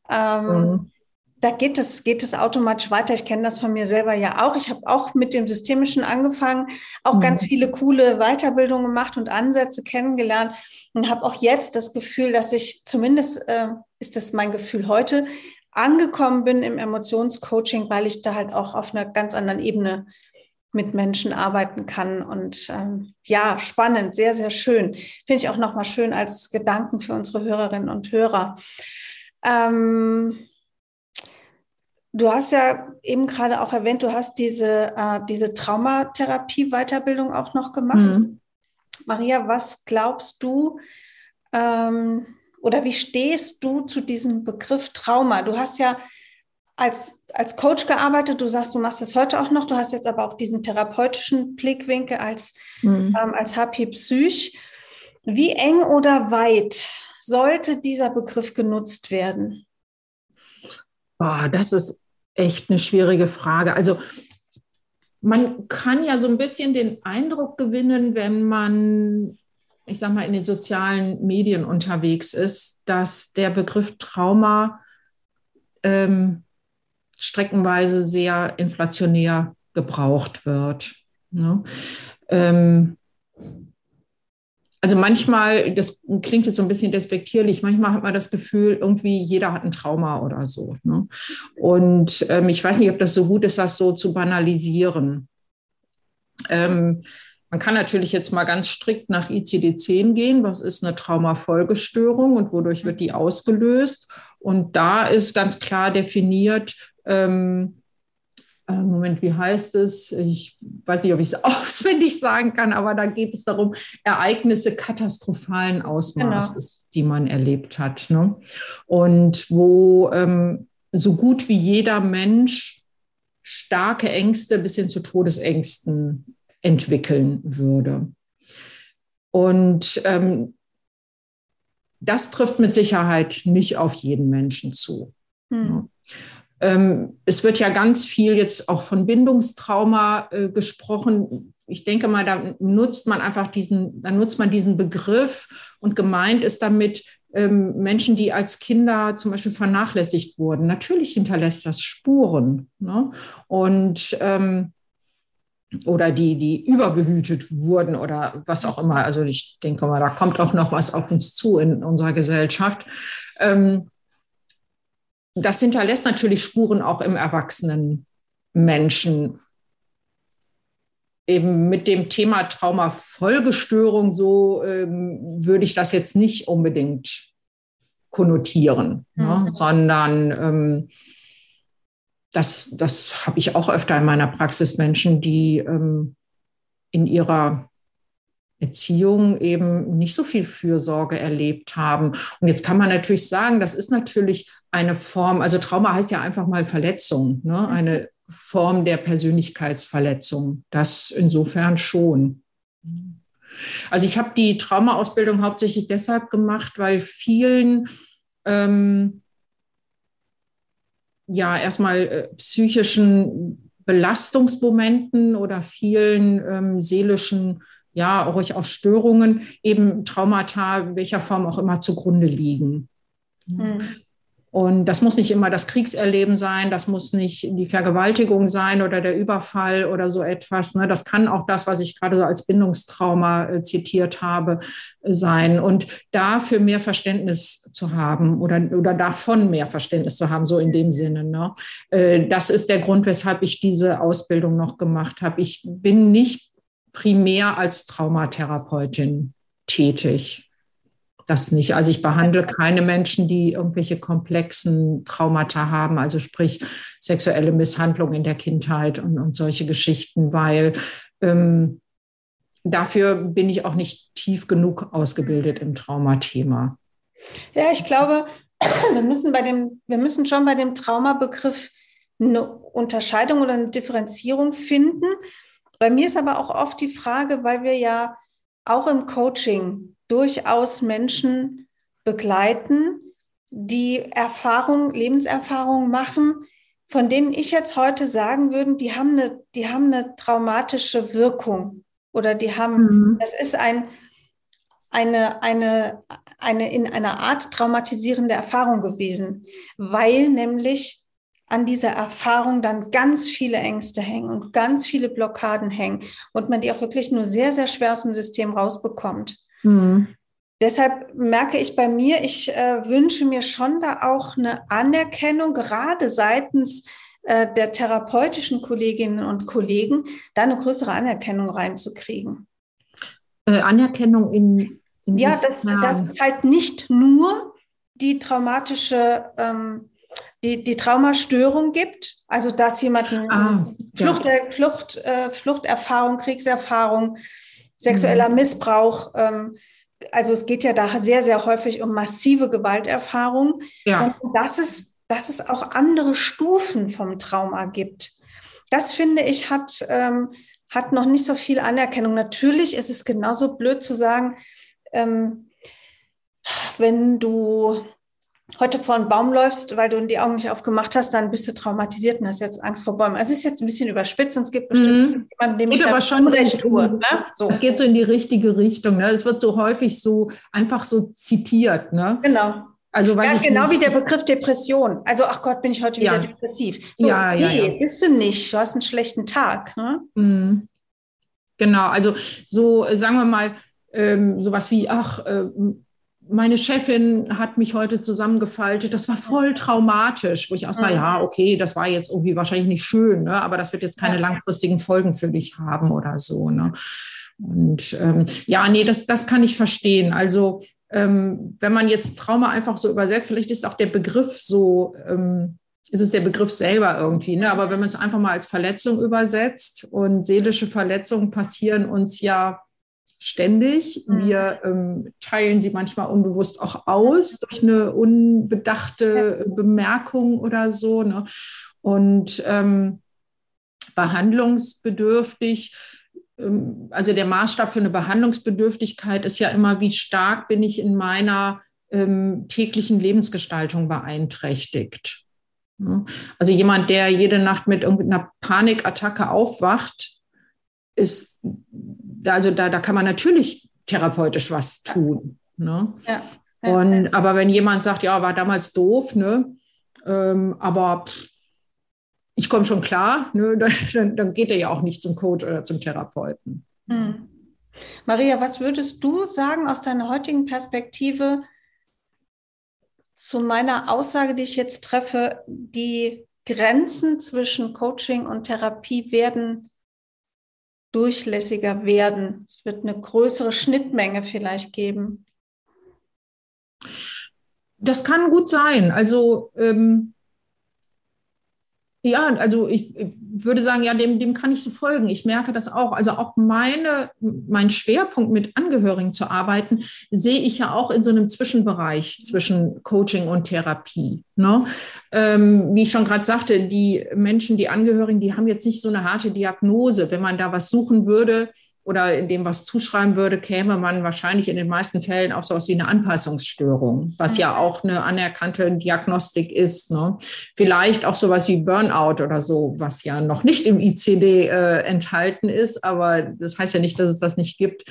ähm, mhm. da geht es, geht es automatisch weiter. Ich kenne das von mir selber ja auch. Ich habe auch mit dem Systemischen angefangen, auch mhm. ganz viele coole Weiterbildungen gemacht und Ansätze kennengelernt und habe auch jetzt das Gefühl, dass ich zumindest äh, ist das mein Gefühl heute angekommen bin im Emotionscoaching, weil ich da halt auch auf einer ganz anderen Ebene mit Menschen arbeiten kann. Und ähm, ja, spannend, sehr, sehr schön. Finde ich auch nochmal schön als Gedanken für unsere Hörerinnen und Hörer. Ähm, Du hast ja eben gerade auch erwähnt, du hast diese, äh, diese Traumatherapie-Weiterbildung auch noch gemacht. Mhm. Maria, was glaubst du ähm, oder wie stehst du zu diesem Begriff Trauma? Du hast ja als, als Coach gearbeitet, du sagst, du machst das heute auch noch, du hast jetzt aber auch diesen therapeutischen Blickwinkel als, mhm. ähm, als HP Psych. Wie eng oder weit sollte dieser Begriff genutzt werden? Boah, das ist echt eine schwierige Frage. Also man kann ja so ein bisschen den Eindruck gewinnen, wenn man, ich sag mal, in den sozialen Medien unterwegs ist, dass der Begriff Trauma ähm, streckenweise sehr inflationär gebraucht wird. Ne? Ähm, also manchmal, das klingt jetzt so ein bisschen despektierlich, manchmal hat man das Gefühl, irgendwie jeder hat ein Trauma oder so. Ne? Und ähm, ich weiß nicht, ob das so gut ist, das so zu banalisieren. Ähm, man kann natürlich jetzt mal ganz strikt nach ICD-10 gehen. Was ist eine Traumafolgestörung und wodurch wird die ausgelöst? Und da ist ganz klar definiert, ähm, äh, Moment, wie heißt es? Ich weiß nicht, ob ich es (laughs) auswendig sagen kann, aber da geht es darum, Ereignisse katastrophalen Ausmaßes, genau. die man erlebt hat. Ne? Und wo ähm, so gut wie jeder Mensch starke Ängste bis hin zu Todesängsten entwickeln würde. Und ähm, das trifft mit Sicherheit nicht auf jeden Menschen zu. Hm. Ne? Ähm, es wird ja ganz viel jetzt auch von Bindungstrauma äh, gesprochen. Ich denke mal, da nutzt man einfach diesen, da nutzt man diesen Begriff und gemeint ist damit ähm, Menschen, die als Kinder zum Beispiel vernachlässigt wurden. Natürlich hinterlässt das Spuren. Ne? Und ähm, oder die, die überbehütet wurden oder was auch immer. Also ich denke mal, da kommt auch noch was auf uns zu in unserer Gesellschaft. Ähm, das hinterlässt natürlich Spuren auch im erwachsenen Menschen. Eben mit dem Thema Traumafolgestörung, so ähm, würde ich das jetzt nicht unbedingt konnotieren, ne? mhm. ne, sondern ähm, das, das habe ich auch öfter in meiner Praxis, Menschen, die ähm, in ihrer Erziehung eben nicht so viel Fürsorge erlebt haben. Und jetzt kann man natürlich sagen, das ist natürlich eine Form, also Trauma heißt ja einfach mal Verletzung, ne? Mhm. eine Form der Persönlichkeitsverletzung. Das insofern schon. Also ich habe die Traumaausbildung hauptsächlich deshalb gemacht, weil vielen ähm, ja erstmal äh, psychischen Belastungsmomenten oder vielen ähm, seelischen ja, ruhig auch Störungen, eben Traumata, welcher Form auch immer zugrunde liegen. Mhm. Und das muss nicht immer das Kriegserleben sein, das muss nicht die Vergewaltigung sein oder der Überfall oder so etwas. Ne? Das kann auch das, was ich gerade so als Bindungstrauma äh, zitiert habe, äh, sein. Und dafür mehr Verständnis zu haben oder, oder davon mehr Verständnis zu haben, so in dem Sinne. Ne? Äh, das ist der Grund, weshalb ich diese Ausbildung noch gemacht habe. Ich bin nicht primär als Traumatherapeutin tätig. Das nicht. Also ich behandle keine Menschen, die irgendwelche komplexen Traumata haben, also sprich sexuelle Misshandlung in der Kindheit und, und solche Geschichten, weil ähm, dafür bin ich auch nicht tief genug ausgebildet im Traumathema. Ja, ich glaube, wir müssen bei dem, wir müssen schon bei dem Traumabegriff eine Unterscheidung oder eine Differenzierung finden. Bei mir ist aber auch oft die Frage, weil wir ja auch im Coaching durchaus Menschen begleiten, die Erfahrung, Lebenserfahrung machen, von denen ich jetzt heute sagen würde, die haben eine, die haben eine traumatische Wirkung oder die haben, mhm. das ist ein, eine, eine, eine in einer Art traumatisierende Erfahrung gewesen, weil nämlich an dieser Erfahrung dann ganz viele Ängste hängen und ganz viele Blockaden hängen und man die auch wirklich nur sehr, sehr schwer aus dem System rausbekommt. Mhm. Deshalb merke ich bei mir, ich äh, wünsche mir schon da auch eine Anerkennung, gerade seitens äh, der therapeutischen Kolleginnen und Kollegen, da eine größere Anerkennung reinzukriegen. Äh, Anerkennung in, in ja, das, das ist halt nicht nur die traumatische ähm, die, die Traumastörung gibt, also dass jemand ah, Flucht, ja. Flucht, äh, Fluchterfahrung, Kriegserfahrung, sexueller mhm. Missbrauch, ähm, also es geht ja da sehr, sehr häufig um massive Gewalterfahrung, ja. sondern dass es, dass es auch andere Stufen vom Trauma gibt. Das finde ich hat, ähm, hat noch nicht so viel Anerkennung. Natürlich ist es genauso blöd zu sagen, ähm, wenn du heute vor einen Baum läufst, weil du die Augen nicht aufgemacht hast, dann bist du traumatisiert und hast jetzt Angst vor Bäumen. Also es ist jetzt ein bisschen überspitzt und es gibt bestimmt mhm. jemanden, dem geht ich aber schon recht tue. Ne? So. Es geht so in die richtige Richtung. Ne? Es wird so häufig so einfach so zitiert. Ne? Genau. Also weiß ja, genau nicht. wie der Begriff Depression. Also, ach Gott, bin ich heute ja. wieder depressiv. So, ja, nee, ja, ja. bist du nicht. Du hast einen schlechten Tag. Ne? Mhm. Genau, also so, sagen wir mal, ähm, sowas wie, ach, äh, meine Chefin hat mich heute zusammengefaltet. Das war voll traumatisch, wo ich auch sage, mhm. ja, okay, das war jetzt irgendwie wahrscheinlich nicht schön, ne? aber das wird jetzt keine langfristigen Folgen für dich haben oder so. Ne? Und ähm, ja, nee, das, das kann ich verstehen. Also ähm, wenn man jetzt Trauma einfach so übersetzt, vielleicht ist auch der Begriff so, ähm, ist es der Begriff selber irgendwie, ne? aber wenn man es einfach mal als Verletzung übersetzt und seelische Verletzungen passieren uns ja ständig. Mhm. Wir ähm, teilen sie manchmal unbewusst auch aus durch eine unbedachte Bemerkung oder so. Ne? Und ähm, behandlungsbedürftig, ähm, also der Maßstab für eine Behandlungsbedürftigkeit ist ja immer, wie stark bin ich in meiner ähm, täglichen Lebensgestaltung beeinträchtigt. Ne? Also jemand, der jede Nacht mit irgendeiner Panikattacke aufwacht, ist also da, da kann man natürlich therapeutisch was tun. Ne? Ja, Und. Aber wenn jemand sagt, ja, war damals doof, ne? Ähm, aber pff, ich komme schon klar, ne? (laughs) dann, dann, geht er ja auch nicht zum Coach oder zum Therapeuten. Hm. Maria, was würdest du sagen aus deiner heutigen Perspektive zu meiner Aussage, die ich jetzt treffe, die Grenzen zwischen Coaching und Therapie werden durchlässiger werden. Es wird eine größere Schnittmenge vielleicht geben. Das kann gut sein. Also ähm, ja, also ich, würde sagen, ja, dem, dem kann ich so folgen. Ich merke das auch. Also auch meine, mein Schwerpunkt mit Angehörigen zu arbeiten, sehe ich ja auch in so einem Zwischenbereich zwischen Coaching und Therapie. Ne? Ähm, wie ich schon gerade sagte, die Menschen, die Angehörigen, die haben jetzt nicht so eine harte Diagnose. Wenn man da was suchen würde, oder in dem was zuschreiben würde, käme man wahrscheinlich in den meisten Fällen auf sowas wie eine Anpassungsstörung, was ja mhm. auch eine anerkannte Diagnostik ist. Ne? Vielleicht auch sowas wie Burnout oder so, was ja noch nicht im ICD äh, enthalten ist, aber das heißt ja nicht, dass es das nicht gibt.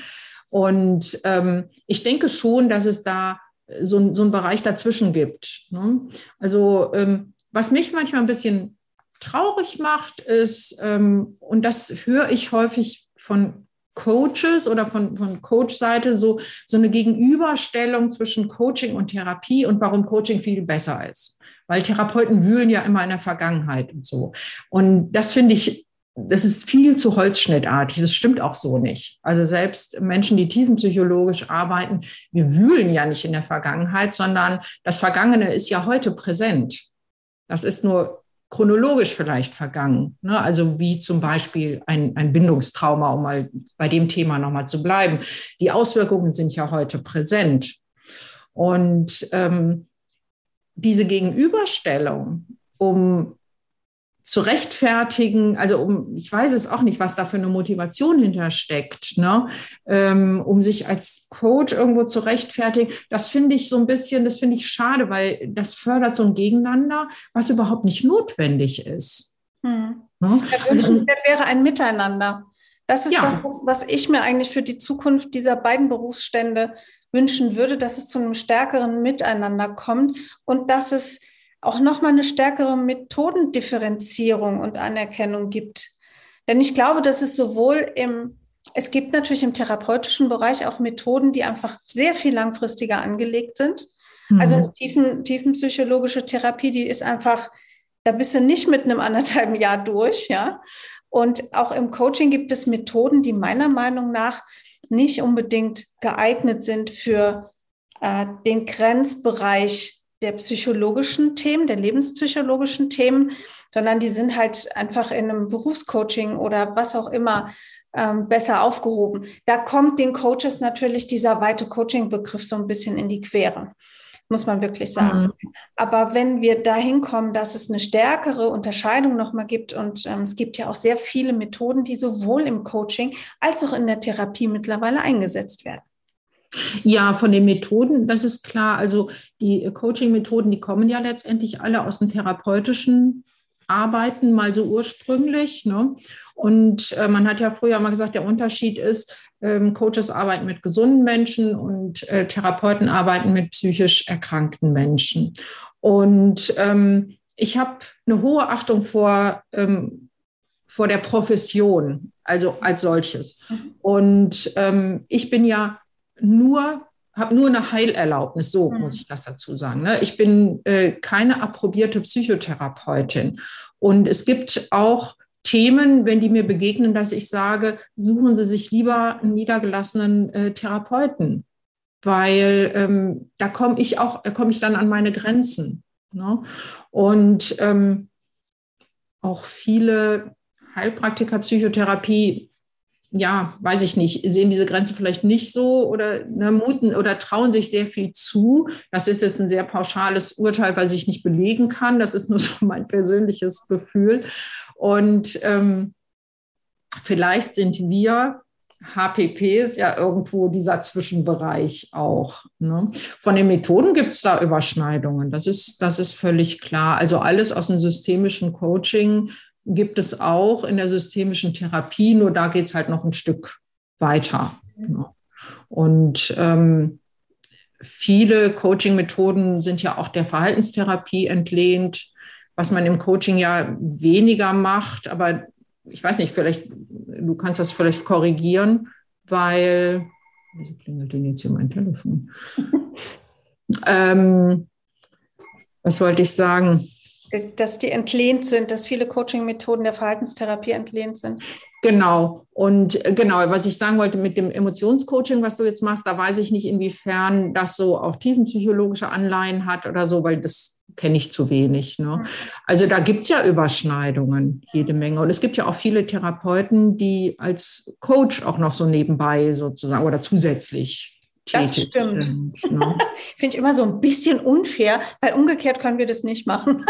Und ähm, ich denke schon, dass es da so, so einen Bereich dazwischen gibt. Ne? Also ähm, was mich manchmal ein bisschen traurig macht, ist, ähm, und das höre ich häufig von Coaches oder von, von Coach-Seite so, so eine Gegenüberstellung zwischen Coaching und Therapie und warum Coaching viel besser ist. Weil Therapeuten wühlen ja immer in der Vergangenheit und so. Und das finde ich, das ist viel zu holzschnittartig. Das stimmt auch so nicht. Also selbst Menschen, die tiefenpsychologisch arbeiten, wir wühlen ja nicht in der Vergangenheit, sondern das Vergangene ist ja heute präsent. Das ist nur chronologisch vielleicht vergangen. Ne? Also wie zum Beispiel ein, ein Bindungstrauma, um mal bei dem Thema nochmal zu bleiben. Die Auswirkungen sind ja heute präsent. Und ähm, diese Gegenüberstellung, um zu rechtfertigen, also um, ich weiß es auch nicht, was da für eine Motivation hintersteckt, ne? Ähm, um sich als Coach irgendwo zu rechtfertigen, das finde ich so ein bisschen, das finde ich schade, weil das fördert so ein Gegeneinander, was überhaupt nicht notwendig ist. Hm. Ne? Also, das wäre ein Miteinander. Das ist ja. was, was ich mir eigentlich für die Zukunft dieser beiden Berufsstände wünschen würde, dass es zu einem stärkeren Miteinander kommt und dass es auch nochmal eine stärkere Methodendifferenzierung und Anerkennung gibt. Denn ich glaube, dass es sowohl im, es gibt natürlich im therapeutischen Bereich auch Methoden, die einfach sehr viel langfristiger angelegt sind. Mhm. Also tiefen, tiefenpsychologische Therapie, die ist einfach, da bist du nicht mit einem anderthalben Jahr durch, ja. Und auch im Coaching gibt es Methoden, die meiner Meinung nach nicht unbedingt geeignet sind für äh, den Grenzbereich der psychologischen Themen, der lebenspsychologischen Themen, sondern die sind halt einfach in einem Berufscoaching oder was auch immer ähm, besser aufgehoben. Da kommt den Coaches natürlich dieser weite Coaching-Begriff so ein bisschen in die Quere muss man wirklich sagen. Mhm. Aber wenn wir dahin kommen, dass es eine stärkere Unterscheidung nochmal gibt und ähm, es gibt ja auch sehr viele Methoden, die sowohl im Coaching als auch in der Therapie mittlerweile eingesetzt werden. Ja, von den Methoden, das ist klar. Also die Coaching-Methoden, die kommen ja letztendlich alle aus dem therapeutischen Arbeiten, mal so ursprünglich. Ne? Und äh, man hat ja früher mal gesagt, der Unterschied ist, ähm, Coaches arbeiten mit gesunden Menschen und äh, Therapeuten arbeiten mit psychisch erkrankten Menschen. Und ähm, ich habe eine hohe Achtung vor, ähm, vor der Profession, also als solches. Mhm. Und ähm, ich bin ja nur habe nur eine Heilerlaubnis, so mhm. muss ich das dazu sagen. Ne? Ich bin äh, keine approbierte Psychotherapeutin. Und es gibt auch Themen, wenn die mir begegnen, dass ich sage, suchen Sie sich lieber einen niedergelassenen äh, Therapeuten, weil ähm, da komme ich auch, da komme ich dann an meine Grenzen. Ne? Und ähm, auch viele Heilpraktiker Psychotherapie ja, weiß ich nicht, sehen diese Grenze vielleicht nicht so oder ne, muten oder trauen sich sehr viel zu. Das ist jetzt ein sehr pauschales Urteil, was ich nicht belegen kann. Das ist nur so (laughs) mein persönliches Gefühl. Und ähm, vielleicht sind wir HPPs ja irgendwo dieser Zwischenbereich auch. Ne? Von den Methoden gibt es da Überschneidungen. Das ist, das ist völlig klar. Also alles aus dem systemischen Coaching gibt es auch in der systemischen Therapie, nur da geht es halt noch ein Stück weiter. Und ähm, viele Coaching-Methoden sind ja auch der Verhaltenstherapie entlehnt, was man im Coaching ja weniger macht. Aber ich weiß nicht, vielleicht, du kannst das vielleicht korrigieren, weil, wieso klingelt denn jetzt hier mein Telefon? (laughs) ähm, was wollte ich sagen? Dass die entlehnt sind, dass viele Coaching-Methoden der Verhaltenstherapie entlehnt sind. Genau. Und äh, genau, was ich sagen wollte mit dem Emotionscoaching, was du jetzt machst, da weiß ich nicht, inwiefern das so auch tiefenpsychologische Anleihen hat oder so, weil das kenne ich zu wenig. Ne? Also da gibt es ja Überschneidungen, jede Menge. Und es gibt ja auch viele Therapeuten, die als Coach auch noch so nebenbei sozusagen oder zusätzlich das stimmt. Ne? (laughs) Finde ich immer so ein bisschen unfair, weil umgekehrt können wir das nicht machen.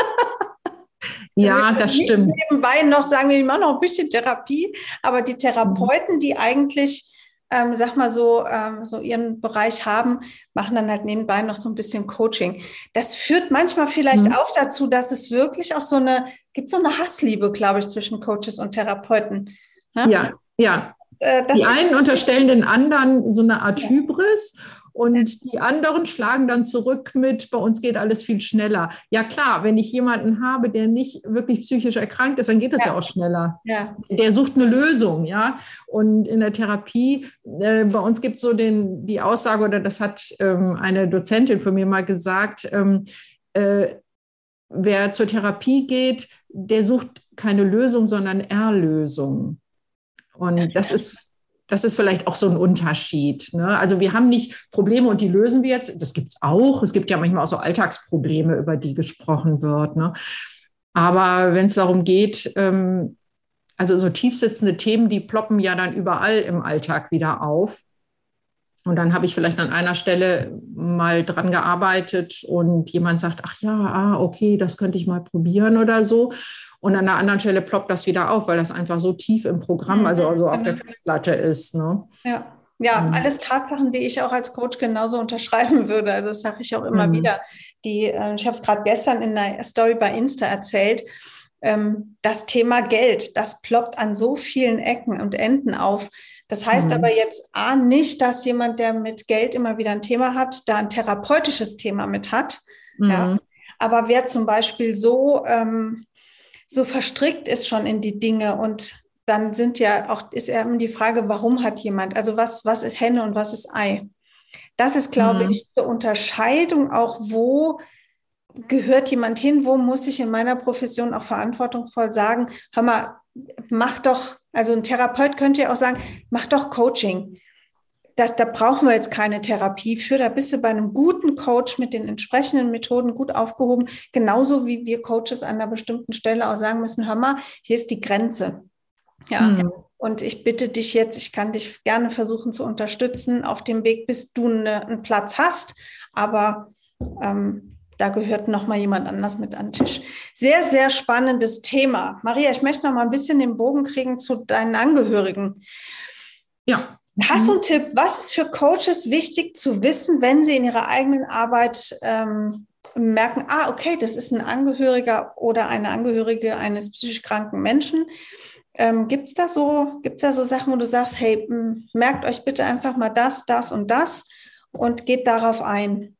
(laughs) ja, also das stimmt. Nebenbei noch sagen wir, ich mache noch ein bisschen Therapie, aber die Therapeuten, die eigentlich, ähm, sag mal so, ähm, so ihren Bereich haben, machen dann halt nebenbei noch so ein bisschen Coaching. Das führt manchmal vielleicht mhm. auch dazu, dass es wirklich auch so eine, gibt so eine Hassliebe, glaube ich, zwischen Coaches und Therapeuten. Ne? Ja, ja. Äh, die einen unterstellen den anderen so eine Art Hybris und die anderen schlagen dann zurück mit, bei uns geht alles viel schneller. Ja klar, wenn ich jemanden habe, der nicht wirklich psychisch erkrankt ist, dann geht das ja, ja auch schneller. Ja. Der sucht eine Lösung, ja. Und in der Therapie, äh, bei uns gibt es so den, die Aussage, oder das hat ähm, eine Dozentin von mir mal gesagt, ähm, äh, wer zur Therapie geht, der sucht keine Lösung, sondern Erlösung. Und das ist, das ist vielleicht auch so ein Unterschied. Ne? Also wir haben nicht Probleme und die lösen wir jetzt. Das gibt es auch. Es gibt ja manchmal auch so Alltagsprobleme, über die gesprochen wird. Ne? Aber wenn es darum geht, ähm, also so tiefsitzende Themen, die ploppen ja dann überall im Alltag wieder auf. Und dann habe ich vielleicht an einer Stelle mal dran gearbeitet und jemand sagt, ach ja, ah, okay, das könnte ich mal probieren oder so. Und an einer anderen Stelle ploppt das wieder auf, weil das einfach so tief im Programm, mhm, also, also auf der genau. Festplatte ist. Ne? Ja. Ja, mhm. alles Tatsachen, die ich auch als Coach genauso unterschreiben (laughs) würde. Also das sage ich auch immer mhm. wieder. Die, äh, ich habe es gerade gestern in einer Story bei Insta erzählt. Ähm, das Thema Geld, das ploppt an so vielen Ecken und Enden auf. Das heißt mhm. aber jetzt A, nicht, dass jemand, der mit Geld immer wieder ein Thema hat, da ein therapeutisches Thema mit hat. Ja. Mhm. Aber wer zum Beispiel so, ähm, so verstrickt ist schon in die Dinge und dann sind ja auch, ist ja die Frage, warum hat jemand, also was, was ist Henne und was ist Ei? Das ist, glaube mhm. ich, die Unterscheidung auch, wo gehört jemand hin, wo muss ich in meiner Profession auch verantwortungsvoll sagen, hör mal, mach doch, also ein Therapeut könnte ja auch sagen, mach doch Coaching. Das, da brauchen wir jetzt keine Therapie für. Da bist du bei einem guten Coach mit den entsprechenden Methoden gut aufgehoben. Genauso wie wir Coaches an einer bestimmten Stelle auch sagen müssen, hör mal, hier ist die Grenze. Ja. Mhm. Und ich bitte dich jetzt, ich kann dich gerne versuchen zu unterstützen auf dem Weg, bis du eine, einen Platz hast. Aber ähm, da gehört noch mal jemand anders mit an den Tisch. Sehr, sehr spannendes Thema. Maria, ich möchte noch mal ein bisschen den Bogen kriegen zu deinen Angehörigen. Ja. Hast du einen Tipp? Was ist für Coaches wichtig zu wissen, wenn sie in ihrer eigenen Arbeit ähm, merken, ah, okay, das ist ein Angehöriger oder eine Angehörige eines psychisch kranken Menschen? Ähm, Gibt es da so, gibt's da so Sachen, wo du sagst, hey, merkt euch bitte einfach mal das, das und das und geht darauf ein?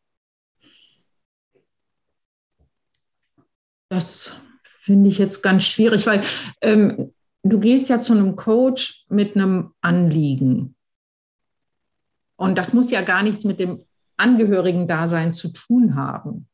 Das finde ich jetzt ganz schwierig, weil ähm, du gehst ja zu einem Coach mit einem Anliegen. Und das muss ja gar nichts mit dem Angehörigen-Dasein zu tun haben.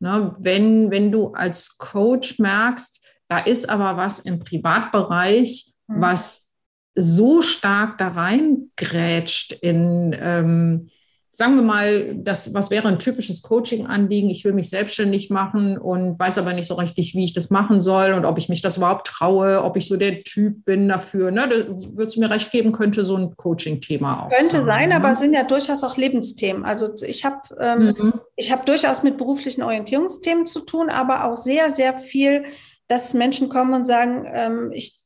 Ne, wenn, wenn du als Coach merkst, da ist aber was im Privatbereich, mhm. was so stark da reingrätscht in, ähm, sagen wir mal, das, was wäre ein typisches Coaching-Anliegen? Ich will mich selbstständig machen und weiß aber nicht so richtig, wie ich das machen soll und ob ich mich das überhaupt traue, ob ich so der Typ bin dafür. Ne? Würde es mir recht geben, könnte so ein Coaching-Thema auch Könnte sein, sein ne? aber es sind ja durchaus auch Lebensthemen. Also ich habe ähm, mhm. ich durchaus mit beruflichen Orientierungsthemen zu tun, aber auch sehr, sehr viel, dass Menschen kommen und sagen, ähm, ich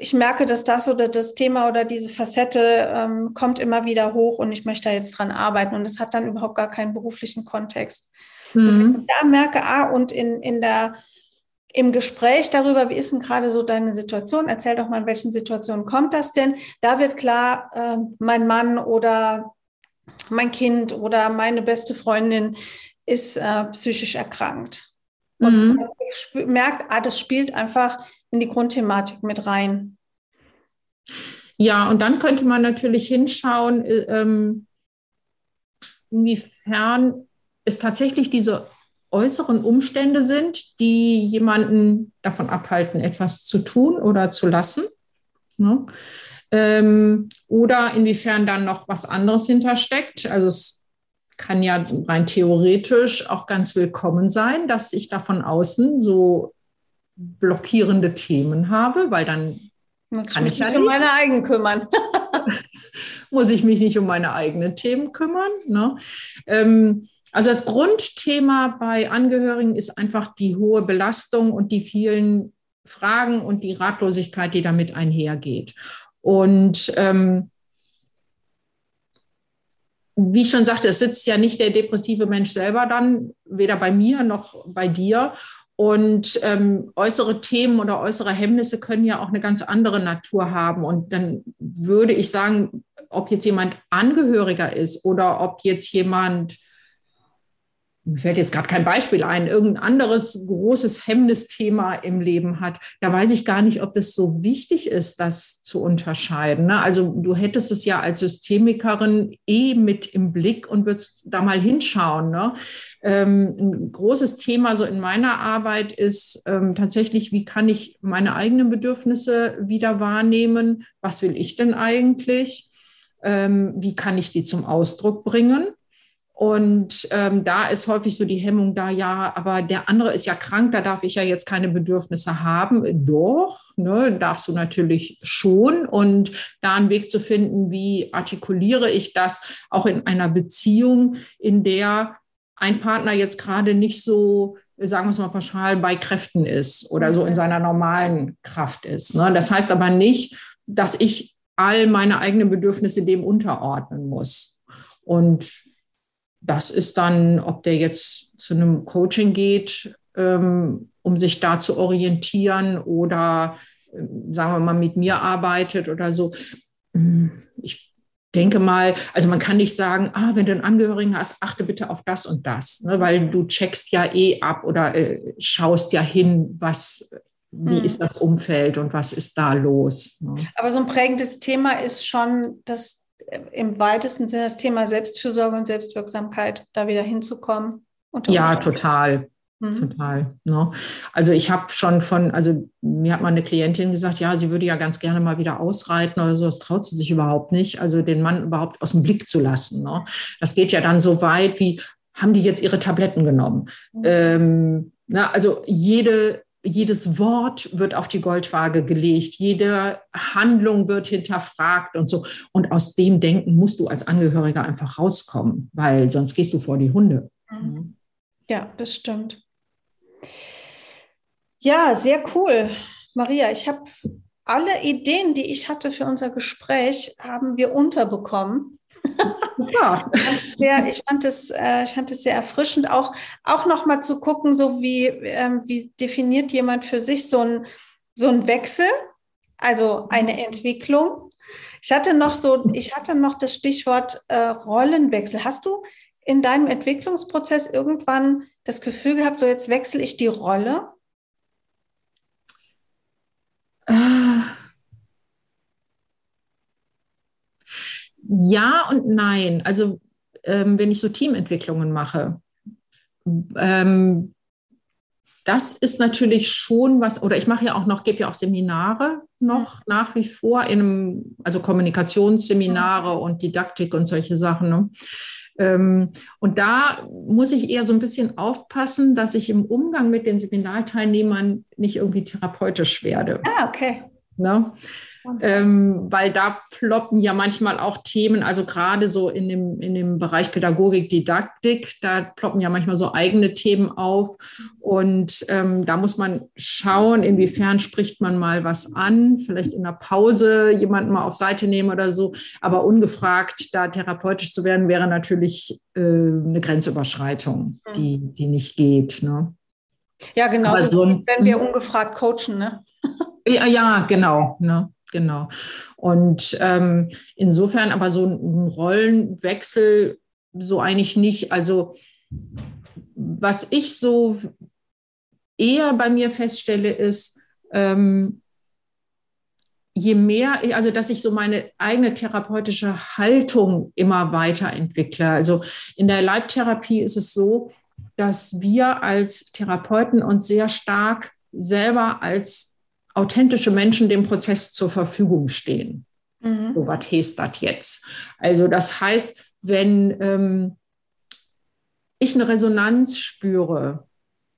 ich merke, dass das oder das Thema oder diese Facette ähm, kommt immer wieder hoch und ich möchte da jetzt dran arbeiten. Und es hat dann überhaupt gar keinen beruflichen Kontext. Mhm. Da merke, ah, und in, in der, im Gespräch darüber, wie ist denn gerade so deine Situation? Erzähl doch mal, in welchen Situationen kommt das denn? Da wird klar, äh, mein Mann oder mein Kind oder meine beste Freundin ist äh, psychisch erkrankt. Und mhm. merkt, ah, das spielt einfach in die Grundthematik mit rein. Ja, und dann könnte man natürlich hinschauen, äh, ähm, inwiefern es tatsächlich diese äußeren Umstände sind, die jemanden davon abhalten, etwas zu tun oder zu lassen. Ne? Ähm, oder inwiefern dann noch was anderes hintersteckt. Also es kann ja rein theoretisch auch ganz willkommen sein, dass ich da von außen so blockierende Themen habe, weil dann muss kann ich mich nicht um meine eigenen kümmern. (laughs) muss ich mich nicht um meine eigenen Themen kümmern. Ne? Ähm, also das Grundthema bei Angehörigen ist einfach die hohe Belastung und die vielen Fragen und die Ratlosigkeit, die damit einhergeht. Und ähm, wie ich schon sagte, es sitzt ja nicht der depressive Mensch selber dann, weder bei mir noch bei dir. Und ähm, äußere Themen oder äußere Hemmnisse können ja auch eine ganz andere Natur haben. Und dann würde ich sagen, ob jetzt jemand Angehöriger ist oder ob jetzt jemand mir fällt jetzt gerade kein Beispiel ein, irgendein anderes großes Hemmnisthema im Leben hat, da weiß ich gar nicht, ob das so wichtig ist, das zu unterscheiden. Ne? Also du hättest es ja als Systemikerin eh mit im Blick und würdest da mal hinschauen. Ne? Ähm, ein großes Thema so in meiner Arbeit ist ähm, tatsächlich, wie kann ich meine eigenen Bedürfnisse wieder wahrnehmen? Was will ich denn eigentlich? Ähm, wie kann ich die zum Ausdruck bringen? Und ähm, da ist häufig so die Hemmung da, ja, aber der andere ist ja krank, da darf ich ja jetzt keine Bedürfnisse haben. Doch, ne, darfst du natürlich schon. Und da einen Weg zu finden, wie artikuliere ich das auch in einer Beziehung, in der ein Partner jetzt gerade nicht so, sagen wir es mal pauschal, bei Kräften ist oder so in seiner normalen Kraft ist. Ne? Das heißt aber nicht, dass ich all meine eigenen Bedürfnisse dem unterordnen muss. Und das ist dann, ob der jetzt zu einem Coaching geht, ähm, um sich da zu orientieren oder, äh, sagen wir mal, mit mir arbeitet oder so. Hm, ich denke mal, also man kann nicht sagen, ah, wenn du einen Angehörigen hast, achte bitte auf das und das, ne, weil du checkst ja eh ab oder äh, schaust ja hin, was, wie hm. ist das Umfeld und was ist da los. Ne? Aber so ein prägendes Thema ist schon das äh, im weitesten Sinne das Thema Selbstfürsorge und Selbstwirksamkeit, da wieder hinzukommen. Ja, total. Mhm. Total. Ne? Also ich habe schon von, also mir hat mal eine Klientin gesagt, ja, sie würde ja ganz gerne mal wieder ausreiten oder so, das traut sie sich überhaupt nicht, also den Mann überhaupt aus dem Blick zu lassen. Ne? Das geht ja dann so weit wie, haben die jetzt ihre Tabletten genommen? Mhm. Ähm, na, also jede, jedes Wort wird auf die Goldwaage gelegt, jede Handlung wird hinterfragt und so. Und aus dem Denken musst du als Angehöriger einfach rauskommen, weil sonst gehst du vor die Hunde. Mhm. Ja, das stimmt. Ja, sehr cool. Maria, ich habe alle Ideen, die ich hatte für unser Gespräch, haben wir unterbekommen. Ja. sehr, ich, fand es, äh, ich fand es sehr erfrischend, auch, auch nochmal zu gucken, so wie, ähm, wie definiert jemand für sich so ein, so ein Wechsel, also eine Entwicklung. Ich hatte noch so, ich hatte noch das Stichwort äh, Rollenwechsel. Hast du in deinem Entwicklungsprozess irgendwann das Gefühl gehabt, so jetzt wechsle ich die Rolle? Ja und nein. Also ähm, wenn ich so Teamentwicklungen mache, ähm, das ist natürlich schon was, oder ich mache ja auch noch, gebe ja auch Seminare noch nach wie vor, in einem, also Kommunikationsseminare und Didaktik und solche Sachen. Ne? Ähm, und da muss ich eher so ein bisschen aufpassen, dass ich im Umgang mit den Seminarteilnehmern nicht irgendwie therapeutisch werde. Ah, okay. Ne? Ähm, weil da ploppen ja manchmal auch Themen, also gerade so in dem, in dem Bereich Pädagogik, Didaktik, da ploppen ja manchmal so eigene Themen auf. Und ähm, da muss man schauen, inwiefern spricht man mal was an, vielleicht in der Pause jemanden mal auf Seite nehmen oder so. Aber ungefragt da therapeutisch zu werden, wäre natürlich äh, eine Grenzüberschreitung, mhm. die, die nicht geht. Ne? Ja, genau, so, wenn wir ungefragt coachen, ne? Ja, ja, genau. Ne? Genau. Und ähm, insofern aber so ein Rollenwechsel so eigentlich nicht. Also was ich so eher bei mir feststelle, ist, ähm, je mehr, also dass ich so meine eigene therapeutische Haltung immer weiterentwickle. Also in der Leibtherapie ist es so, dass wir als Therapeuten uns sehr stark selber als authentische Menschen dem Prozess zur Verfügung stehen. Mhm. So was heißt das jetzt? Also das heißt, wenn ähm, ich eine Resonanz spüre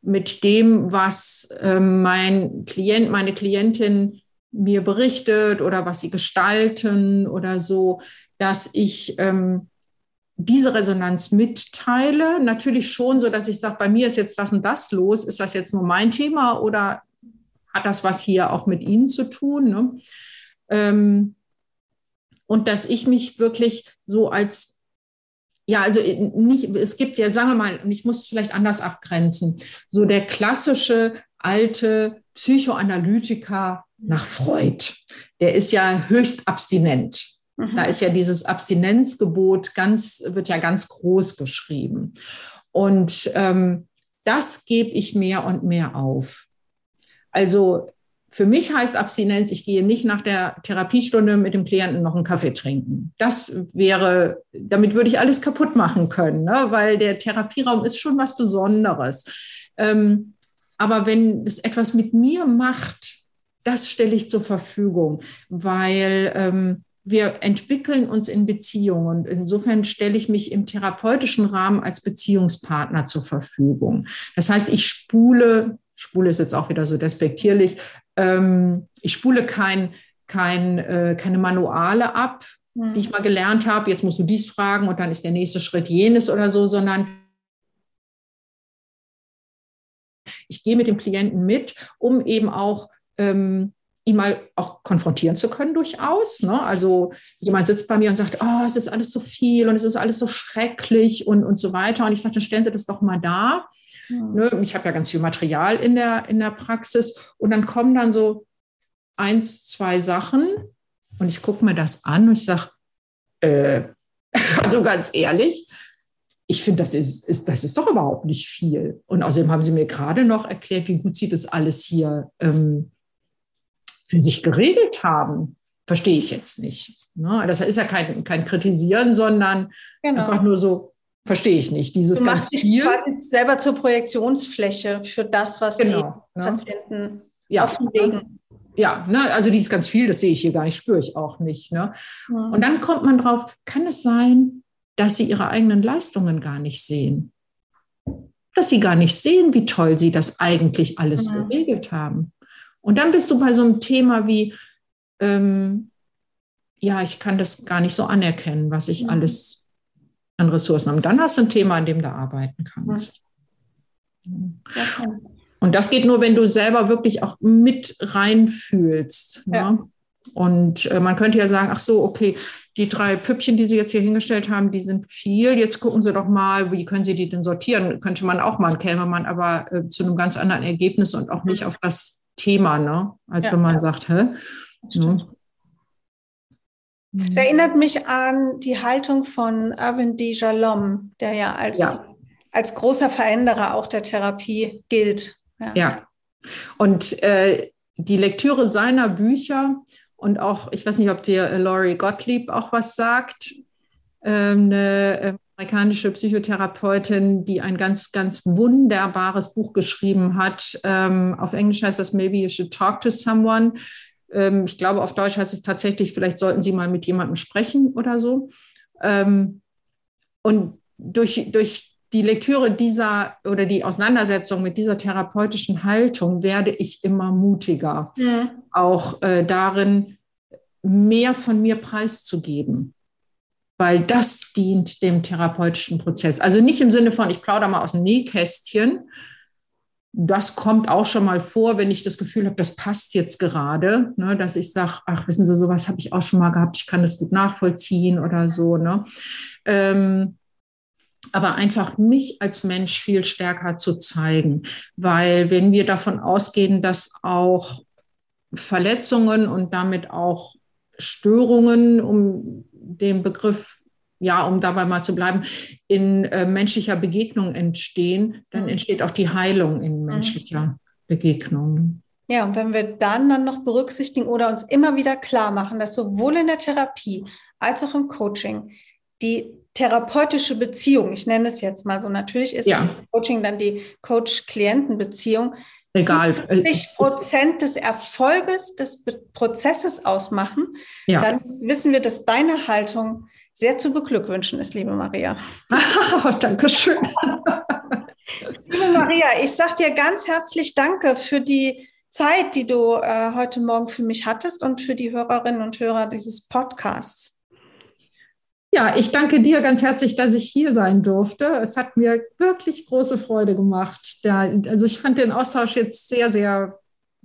mit dem, was ähm, mein Klient, meine Klientin mir berichtet oder was sie gestalten oder so, dass ich ähm, diese Resonanz mitteile. Natürlich schon so, dass ich sage, bei mir ist jetzt das und das los. Ist das jetzt nur mein Thema oder hat das was hier auch mit Ihnen zu tun? Ne? Ähm, und dass ich mich wirklich so als ja, also nicht, es gibt ja, sagen wir mal, und ich muss es vielleicht anders abgrenzen, so der klassische alte Psychoanalytiker nach Freud, der ist ja höchst abstinent. Mhm. Da ist ja dieses Abstinenzgebot ganz, wird ja ganz groß geschrieben. Und ähm, das gebe ich mehr und mehr auf. Also für mich heißt Abstinenz, ich gehe nicht nach der Therapiestunde mit dem Klienten noch einen Kaffee trinken. Das wäre, damit würde ich alles kaputt machen können, ne? weil der Therapieraum ist schon was Besonderes. Ähm, aber wenn es etwas mit mir macht, das stelle ich zur Verfügung, weil ähm, wir entwickeln uns in Beziehungen und insofern stelle ich mich im therapeutischen Rahmen als Beziehungspartner zur Verfügung. Das heißt, ich spule Spule ist jetzt auch wieder so despektierlich. Ähm, ich spule kein, kein, äh, keine Manuale ab, mhm. die ich mal gelernt habe. Jetzt musst du dies fragen und dann ist der nächste Schritt jenes oder so, sondern ich gehe mit dem Klienten mit, um eben auch ähm, ihn mal auch konfrontieren zu können durchaus. Ne? Also jemand sitzt bei mir und sagt, oh, es ist alles so viel und es ist alles so schrecklich und, und so weiter. Und ich sage, dann stellen Sie das doch mal da. Ne? Ich habe ja ganz viel Material in der, in der Praxis und dann kommen dann so eins, zwei Sachen und ich gucke mir das an und ich sage, äh, (laughs) also ganz ehrlich, ich finde, das ist, ist, das ist doch überhaupt nicht viel. Und außerdem haben Sie mir gerade noch erklärt, wie gut Sie das alles hier ähm, für sich geregelt haben. Verstehe ich jetzt nicht. Ne? Das ist ja kein, kein Kritisieren, sondern genau. einfach nur so, verstehe ich nicht. Dieses du ganz viel. quasi selber zur Projektionsfläche für das, was genau, die ne? Patienten ja, offenlegen. Ja, ne, also dieses ganz viel, das sehe ich hier gar nicht, spüre ich auch nicht. Ne? Mhm. Und dann kommt man drauf, kann es sein, dass sie ihre eigenen Leistungen gar nicht sehen? Dass sie gar nicht sehen, wie toll sie das eigentlich alles mhm. geregelt haben. Und dann bist du bei so einem Thema wie, ähm, ja, ich kann das gar nicht so anerkennen, was ich mhm. alles an Ressourcen. Und dann hast du ein Thema, an dem du arbeiten kannst. Ja. Und das geht nur, wenn du selber wirklich auch mit reinfühlst. Ne? Ja. Ne? Und äh, man könnte ja sagen, ach so, okay, die drei Püppchen, die Sie jetzt hier hingestellt haben, die sind viel. Jetzt gucken Sie doch mal, wie können Sie die denn sortieren? Könnte man auch mal, käme man aber äh, zu einem ganz anderen Ergebnis und auch nicht auf das Thema, ne? als ja, wenn man ja. sagt, hä? Ne? Es erinnert mich an die Haltung von Arvind D. Jalom, der ja als, ja. als großer Veränderer auch der Therapie gilt. Ja. ja. Und äh, die Lektüre seiner Bücher und auch, ich weiß nicht, ob dir äh, Laurie Gottlieb auch was sagt, ähm, eine äh, amerikanische Psychotherapeutin, die ein ganz, ganz wunderbares Buch geschrieben hat. Ähm, auf Englisch heißt das Maybe You Should Talk to Someone. Ähm, ich glaube, auf Deutsch heißt es tatsächlich, vielleicht sollten Sie mal mit jemandem sprechen oder so. und durch, durch die Lektüre dieser oder die Auseinandersetzung mit dieser therapeutischen Haltung werde ich immer mutiger, ja. auch äh, darin, mehr von mir preiszugeben, weil das dient dem therapeutischen Prozess. Also nicht im Sinne von, ich plaudere mal aus dem Nähkästchen. Das kommt auch schon mal vor, wenn ich das Gefühl habe, das passt jetzt gerade, ne, dass ich sage, ach, wissen Sie, sowas habe ich auch schon mal gehabt, ich kann das gut nachvollziehen oder so. Ne. Ähm, aber einfach mich als Mensch viel stärker zu zeigen. Weil wenn wir davon ausgehen, dass auch Verletzungen und damit auch Störungen, um den Begriff, ja, um dabei mal zu bleiben, in äh, menschlicher Begegnung entstehen, dann mhm. entsteht auch die Heilung in mhm. menschlicher Begegnung. Ja, und wenn wir dann dann noch berücksichtigen oder uns immer wieder klar machen, dass sowohl in der Therapie als auch im Coaching die therapeutische Beziehung, ich nenne es jetzt mal so, natürlich ist ja. Coaching dann die Coach-Klienten-Beziehung, egal. 50 äh, Prozent des Erfolges des Prozesses ausmachen, ja. dann wissen wir, dass deine Haltung sehr zu beglückwünschen ist, liebe Maria. (laughs) Dankeschön. liebe Maria, ich sage dir ganz herzlich Danke für die Zeit, die du äh, heute Morgen für mich hattest und für die Hörerinnen und Hörer dieses Podcasts. Ja, ich danke dir ganz herzlich, dass ich hier sein durfte. Es hat mir wirklich große Freude gemacht. Da, also ich fand den Austausch jetzt sehr, sehr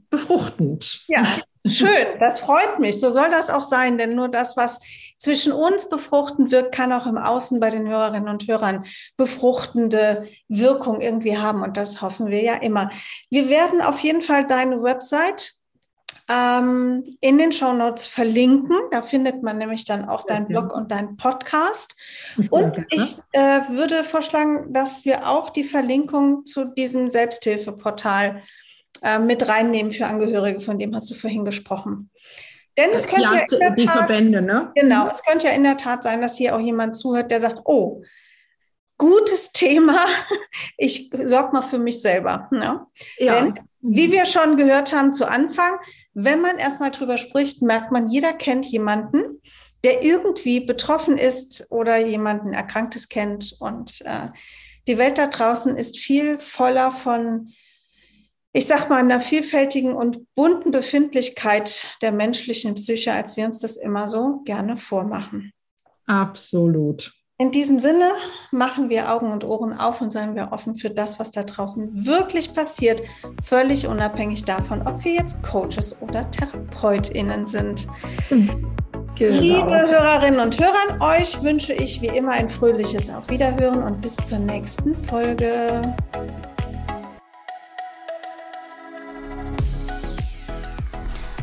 befruchtend. Ja, schön. Das freut mich. So soll das auch sein, denn nur das, was zwischen uns befruchtend wirkt, kann auch im Außen bei den Hörerinnen und Hörern befruchtende Wirkung irgendwie haben. Und das hoffen wir ja immer. Wir werden auf jeden Fall deine Website ähm, in den Show Notes verlinken. Da findet man nämlich dann auch deinen Blog und deinen Podcast. Und ich äh, würde vorschlagen, dass wir auch die Verlinkung zu diesem Selbsthilfeportal äh, mit reinnehmen für Angehörige, von dem hast du vorhin gesprochen. Denn es könnte ja, ja die Tat, Verbände, ne? Genau, es könnte ja in der Tat sein, dass hier auch jemand zuhört, der sagt, oh, gutes (laughs) Thema, ich sorge mal für mich selber. Ne? Ja. Denn, wie wir schon gehört haben zu Anfang, wenn man erstmal drüber spricht, merkt man, jeder kennt jemanden, der irgendwie betroffen ist oder jemanden Erkranktes kennt. Und äh, die Welt da draußen ist viel voller von, ich sag mal, einer vielfältigen und bunten Befindlichkeit der menschlichen Psyche, als wir uns das immer so gerne vormachen. Absolut. In diesem Sinne machen wir Augen und Ohren auf und seien wir offen für das, was da draußen wirklich passiert, völlig unabhängig davon, ob wir jetzt Coaches oder TherapeutInnen sind. Genau. Liebe Hörerinnen und Hörer, euch wünsche ich wie immer ein fröhliches Auf Wiederhören und bis zur nächsten Folge.